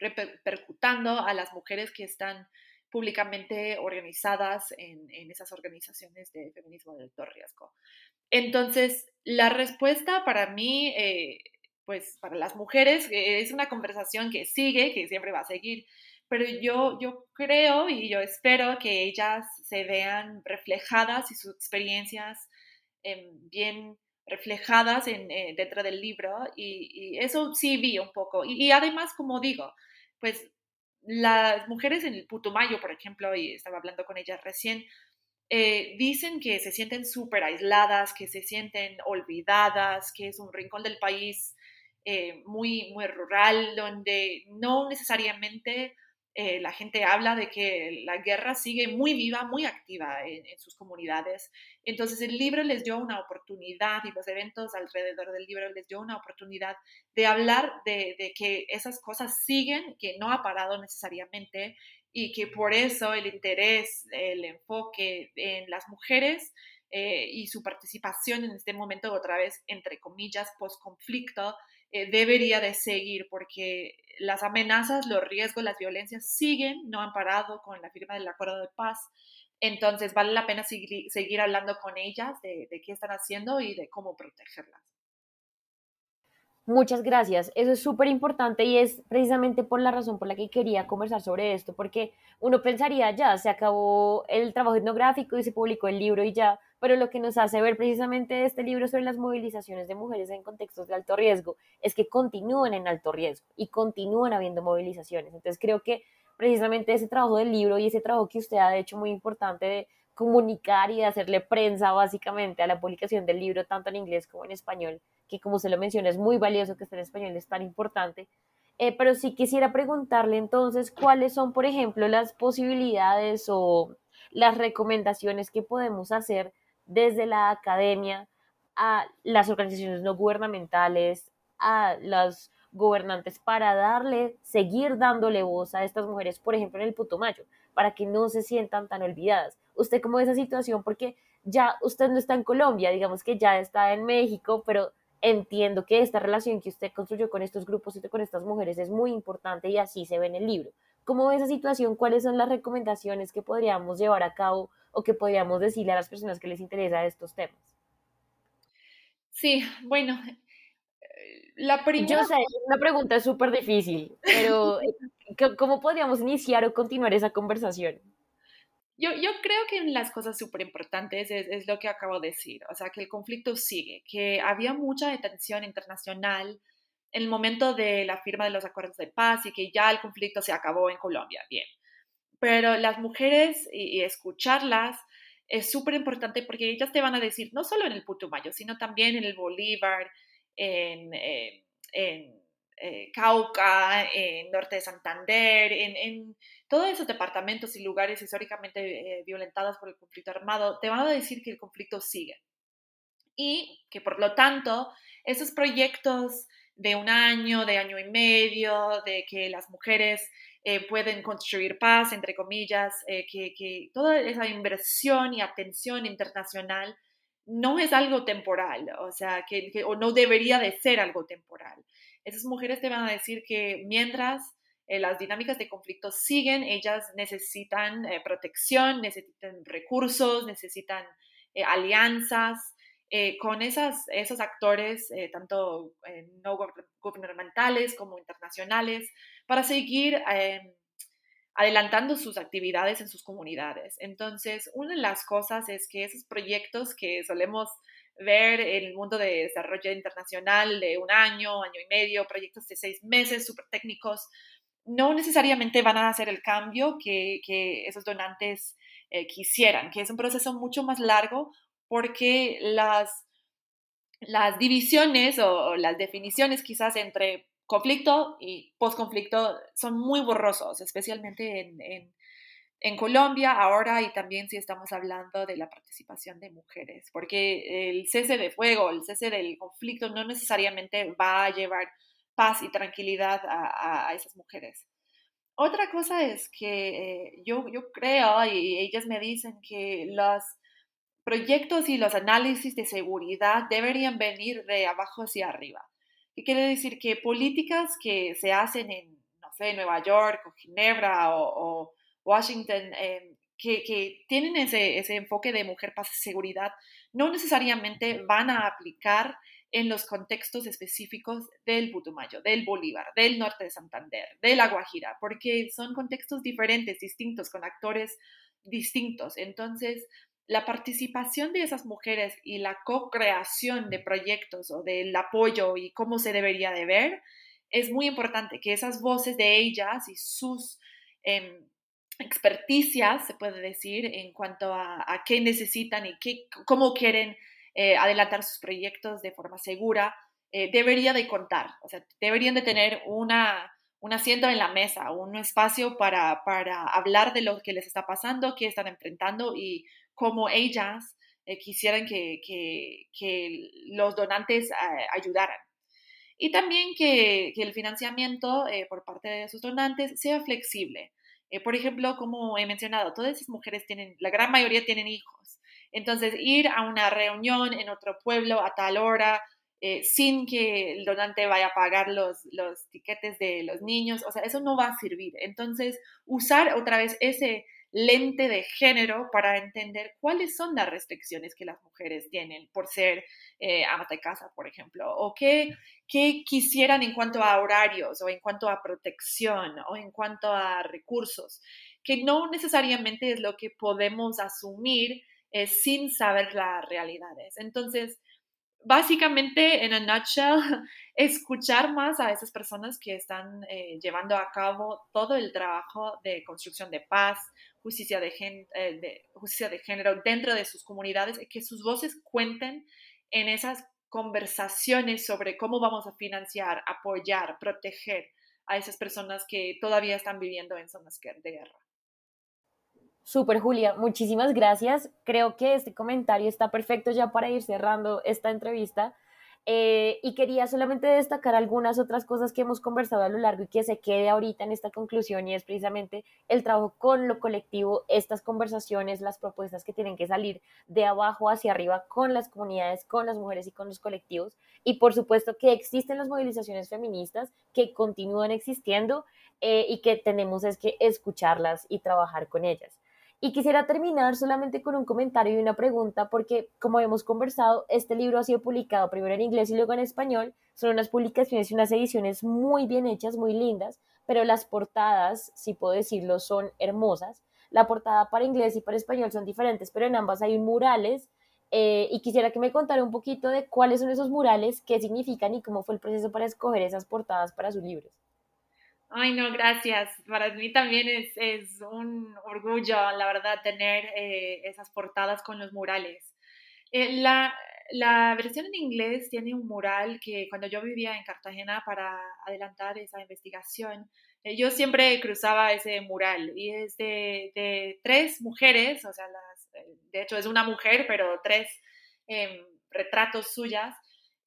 repercutando a las mujeres que están públicamente organizadas en, esas organizaciones de feminismo de alto riesgo. Entonces, la respuesta para mí, eh, pues para las mujeres, eh, es una conversación que sigue, que siempre va a seguir, pero yo, yo creo y yo espero que ellas se vean reflejadas y sus experiencias eh, bien reflejadas en, eh, dentro del libro y, eso sí vi un poco. Y, además, como digo, pues las mujeres en el Putumayo, por ejemplo, y estaba hablando con ellas recién, eh, dicen que se sienten súper aisladas, que se sienten olvidadas, que es un rincón del país eh, muy, muy rural, donde no necesariamente eh, la gente habla de que la guerra sigue muy viva, muy activa en, sus comunidades. Entonces el libro les dio una oportunidad y los eventos alrededor del libro les dio una oportunidad de hablar de, que esas cosas siguen, que no ha parado necesariamente y que por eso el interés, el enfoque en las mujeres eh, y su participación en este momento otra vez, entre comillas, post-conflicto, eh, debería de seguir porque las amenazas, los riesgos, las violencias siguen, no han parado con la firma del acuerdo de paz. Entonces vale la pena seguir, seguir hablando con ellas de, qué están haciendo y de cómo protegerlas. Muchas gracias. Eso es súper importante y es precisamente por la razón por la que quería conversar sobre esto, porque uno pensaría ya, se acabó el trabajo etnográfico y se publicó el libro y ya, pero lo que nos hace ver precisamente este libro sobre las movilizaciones de mujeres en contextos de alto riesgo es que continúan en alto riesgo y continúan habiendo movilizaciones. Entonces creo que precisamente ese trabajo del libro y ese trabajo que usted ha hecho muy importante de comunicar y de hacerle prensa básicamente a la publicación del libro, tanto en inglés como en español, que como se lo menciona es muy valioso que esté en español, es tan importante. Eh, pero sí quisiera preguntarle entonces cuáles son, por ejemplo, las posibilidades o las recomendaciones que podemos hacer desde la academia a las organizaciones no gubernamentales, a los gobernantes para darle, seguir dándole voz a estas mujeres, por ejemplo, en el Putumayo, para que no se sientan tan olvidadas. ¿Usted cómo ve esa situación? Porque ya usted no está en Colombia, digamos que ya está en México, pero entiendo que esta relación que usted construyó con estos grupos y con estas mujeres es muy importante y así se ve en el libro. ¿Cómo ve esa situación? ¿Cuáles son las recomendaciones que podríamos llevar a cabo o que podríamos decirle a las personas que les interesa estos temas? Sí, bueno, la primera... Yo sé, una pregunta súper difícil, pero eh, ¿cómo podríamos iniciar o continuar esa conversación? Yo, yo creo que las cosas súper importantes es, es, lo que acabo de decir, o sea, que el conflicto sigue, que había mucha detención internacional el momento de la firma de los acuerdos de paz y que ya el conflicto se acabó en Colombia, bien. Pero las mujeres y, escucharlas es súper importante porque ellas te van a decir, no solo en el Putumayo, sino también en el Bolívar, en, eh, en eh, Cauca, en Norte de Santander, en, en, todos esos departamentos y lugares históricamente eh, violentados por el conflicto armado, te van a decir que el conflicto sigue. Y que por lo tanto, esos proyectos de un año, de año y medio, de que las mujeres pueden construir paz, entre comillas, que, que, toda esa inversión y atención internacional no es algo temporal, o sea, que, o no debería de ser algo temporal. Esas mujeres te van a decir que mientras eh, las dinámicas de conflicto siguen, ellas necesitan eh, protección, necesitan recursos, necesitan eh, con esas, esos actores, tanto no gubernamentales como internacionales, para seguir adelantando sus actividades en sus comunidades. Entonces, una de las cosas es que esos proyectos que solemos ver en el mundo de desarrollo internacional de un año, año y medio, proyectos de seis meses, súper técnicos, no necesariamente van a hacer el cambio que, esos donantes eh, quisieran, que es un proceso mucho más largo porque las, las divisiones o las definiciones quizás entre conflicto y posconflicto son muy borrosos, especialmente en, en, Colombia ahora y también si estamos hablando de la participación de mujeres, porque el cese de fuego, el cese del conflicto no necesariamente va a llevar paz y tranquilidad a, esas mujeres. Otra cosa es que eh, yo, yo creo, y ellas me dicen que los proyectos y los análisis de seguridad deberían venir de abajo hacia arriba. ¿Qué quiere decir? Que políticas que se hacen en, no sé, Nueva York o Ginebra o, Washington, em, que, que, tienen ese, ese, enfoque de mujer, paz y seguridad, no necesariamente van a aplicar en los contextos específicos del Putumayo, del Bolívar, del norte de Santander, de la Guajira, porque son contextos diferentes, distintos, con actores distintos. Entonces, la participación de esas mujeres y la co-creación de proyectos o del apoyo y cómo se debería de ver, es muy importante que esas voces de ellas y sus eh, experticias, se puede decir, en cuanto a, qué necesitan y qué, cómo quieren eh, adelantar sus proyectos de forma segura, eh, debería de contar. O sea, deberían de tener una, un asiento en la mesa, un espacio para, para hablar de lo que les está pasando, qué están enfrentando y como ellas eh, quisieran que, los donantes eh, ayudaran. Y también que, el financiamiento eh, por parte de sus donantes sea flexible. por ejemplo, como he mencionado, todas esas mujeres tienen, la gran mayoría tienen hijos. Entonces, ir a una reunión en otro pueblo a tal hora, sin que el donante vaya a pagar los, los tiquetes de los niños, o sea, eso no va a servir. Entonces, usar otra vez ese lente de género para entender cuáles son las restricciones que las mujeres tienen por ser eh, amas de casa, por ejemplo, o qué, qué quisieran en cuanto a horarios o en cuanto a protección o en cuanto a recursos, que no necesariamente es lo que podemos asumir eh, sin saber las realidades. Entonces, básicamente, en a nutshell, escuchar más a esas personas que están eh, llevando a cabo todo el trabajo de construcción de paz, justicia de, eh, de, justicia de género dentro de sus comunidades, que sus voces cuenten en esas conversaciones sobre cómo vamos a financiar, apoyar, proteger a esas personas que todavía están viviendo en zonas de guerra. Super Julia, muchísimas gracias. Creo que este comentario está perfecto ya para ir cerrando esta entrevista. Eh, y quería solamente destacar algunas otras cosas que hemos conversado a lo largo y que se quede ahorita en esta conclusión y es precisamente el trabajo con lo colectivo, estas conversaciones, las propuestas que tienen que salir de abajo hacia arriba con las comunidades, con las mujeres y con los colectivos. Y por supuesto que existen las movilizaciones feministas que continúan existiendo eh, y que tenemos es que escucharlas y trabajar con ellas. Y quisiera terminar solamente con un comentario y una pregunta, porque como hemos conversado, este libro ha sido publicado primero en inglés y luego en español. Son unas publicaciones y unas ediciones muy bien hechas, muy lindas, pero las portadas, si puedo decirlo, son hermosas. La portada para inglés y para español son diferentes, pero en ambas hay murales. Eh, y quisiera que me contara un poquito de cuáles son esos murales, qué significan y cómo fue el proceso para escoger esas portadas para sus libros. Ay, no, gracias. Para mí también es, es un orgullo, la verdad, tener eh, esas portadas con los murales. Eh, la, la, versión en inglés tiene un mural que cuando yo vivía en Cartagena para adelantar esa investigación, eh, yo siempre cruzaba ese mural y es de, de tres mujeres, o sea, de hecho es una mujer, pero tres em, retratos suyas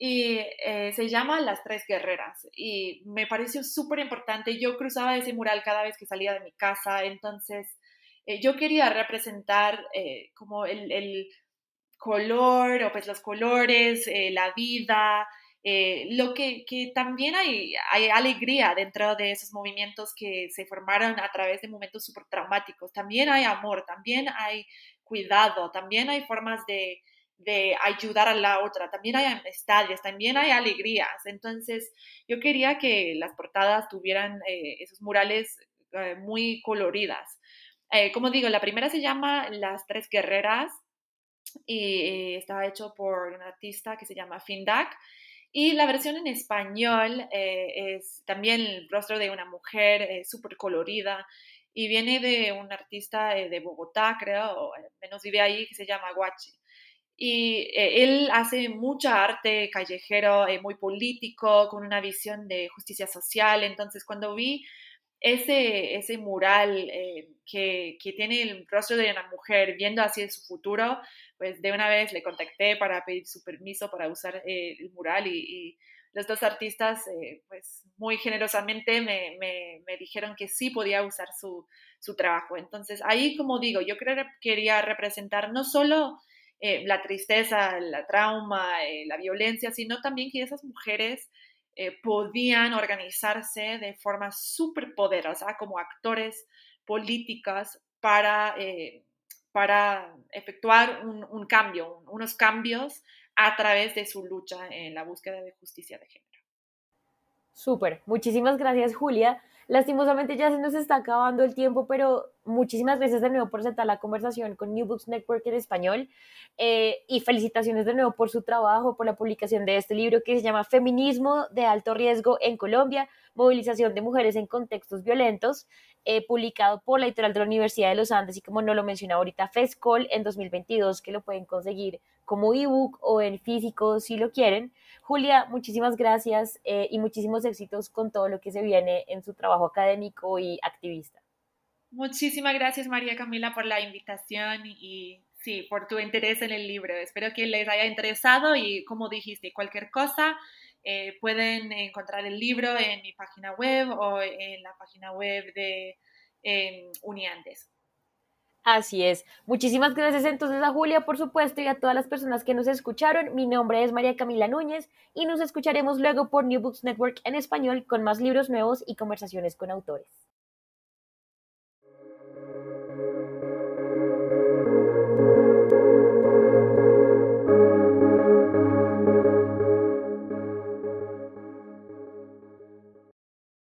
y eh, se llama Las Tres Guerreras y me pareció súper importante. Yo cruzaba ese mural cada vez que salía de mi casa, entonces eh, yo quería representar eh, como el, color o pues los colores, la vida, lo que, que, también hay, hay alegría dentro de esos movimientos que se formaron a través de momentos súper traumáticos. También hay amor, también hay cuidado, también hay formas de de ayudar a la otra, también hay amistades, también hay alegrías. Entonces, yo quería que las portadas tuvieran eh, esos murales eh, muy coloridas. Eh, como digo, la primera se llama Las Tres Guerreras y estaba hecho por un artista que se llama Findak. Y la versión en español es también el rostro de una mujer súper colorida y viene de un artista de Bogotá, creo, o menos vive ahí, que se llama Guachi y eh, él hace mucha arte callejero, eh, muy político, con una visión de justicia social. Entonces, cuando vi ese, ese mural eh, que, que, tiene el rostro de una mujer viendo hacia su futuro, pues de una vez le contacté para pedir su permiso para usar el mural y, los dos artistas, pues muy generosamente me, me, me, dijeron que sí podía usar su, su trabajo. Entonces, ahí, como digo, yo quería representar no solo eh, la tristeza, la trauma, eh, la violencia, sino también que esas mujeres eh, podían organizarse de forma súper poderosa como actores políticas para, para efectuar un, cambio, unos cambios a través de su lucha en la búsqueda de justicia de género. Súper, muchísimas gracias Julia. Lastimosamente ya se nos está acabando el tiempo, pero muchísimas gracias de nuevo por sentar la conversación con New Books Network en español eh, y felicitaciones de nuevo por su trabajo, por la publicación de este libro que se llama Feminismo de alto riesgo en Colombia, movilización de mujeres en contextos violentos, eh, publicado por la editorial de la Universidad de los Andes y como no lo menciona ahorita, FESCOL en 2022, que lo pueden conseguir como ebook o en físico si lo quieren. Julia, muchísimas gracias eh, y muchísimos éxitos con todo lo que se viene en su trabajo académico y activista. Muchísimas gracias María Camila por la invitación y sí, por tu interés en el libro. Espero que les haya interesado y como dijiste, cualquier cosa, eh, pueden encontrar el libro en mi página web o en la página web de eh, Uniandes. Así es. Muchísimas gracias entonces a Julia, por supuesto, y a todas las personas que nos escucharon. Mi nombre es María Camila Núñez y nos escucharemos luego por New Books Network en español con más libros nuevos y conversaciones con autores.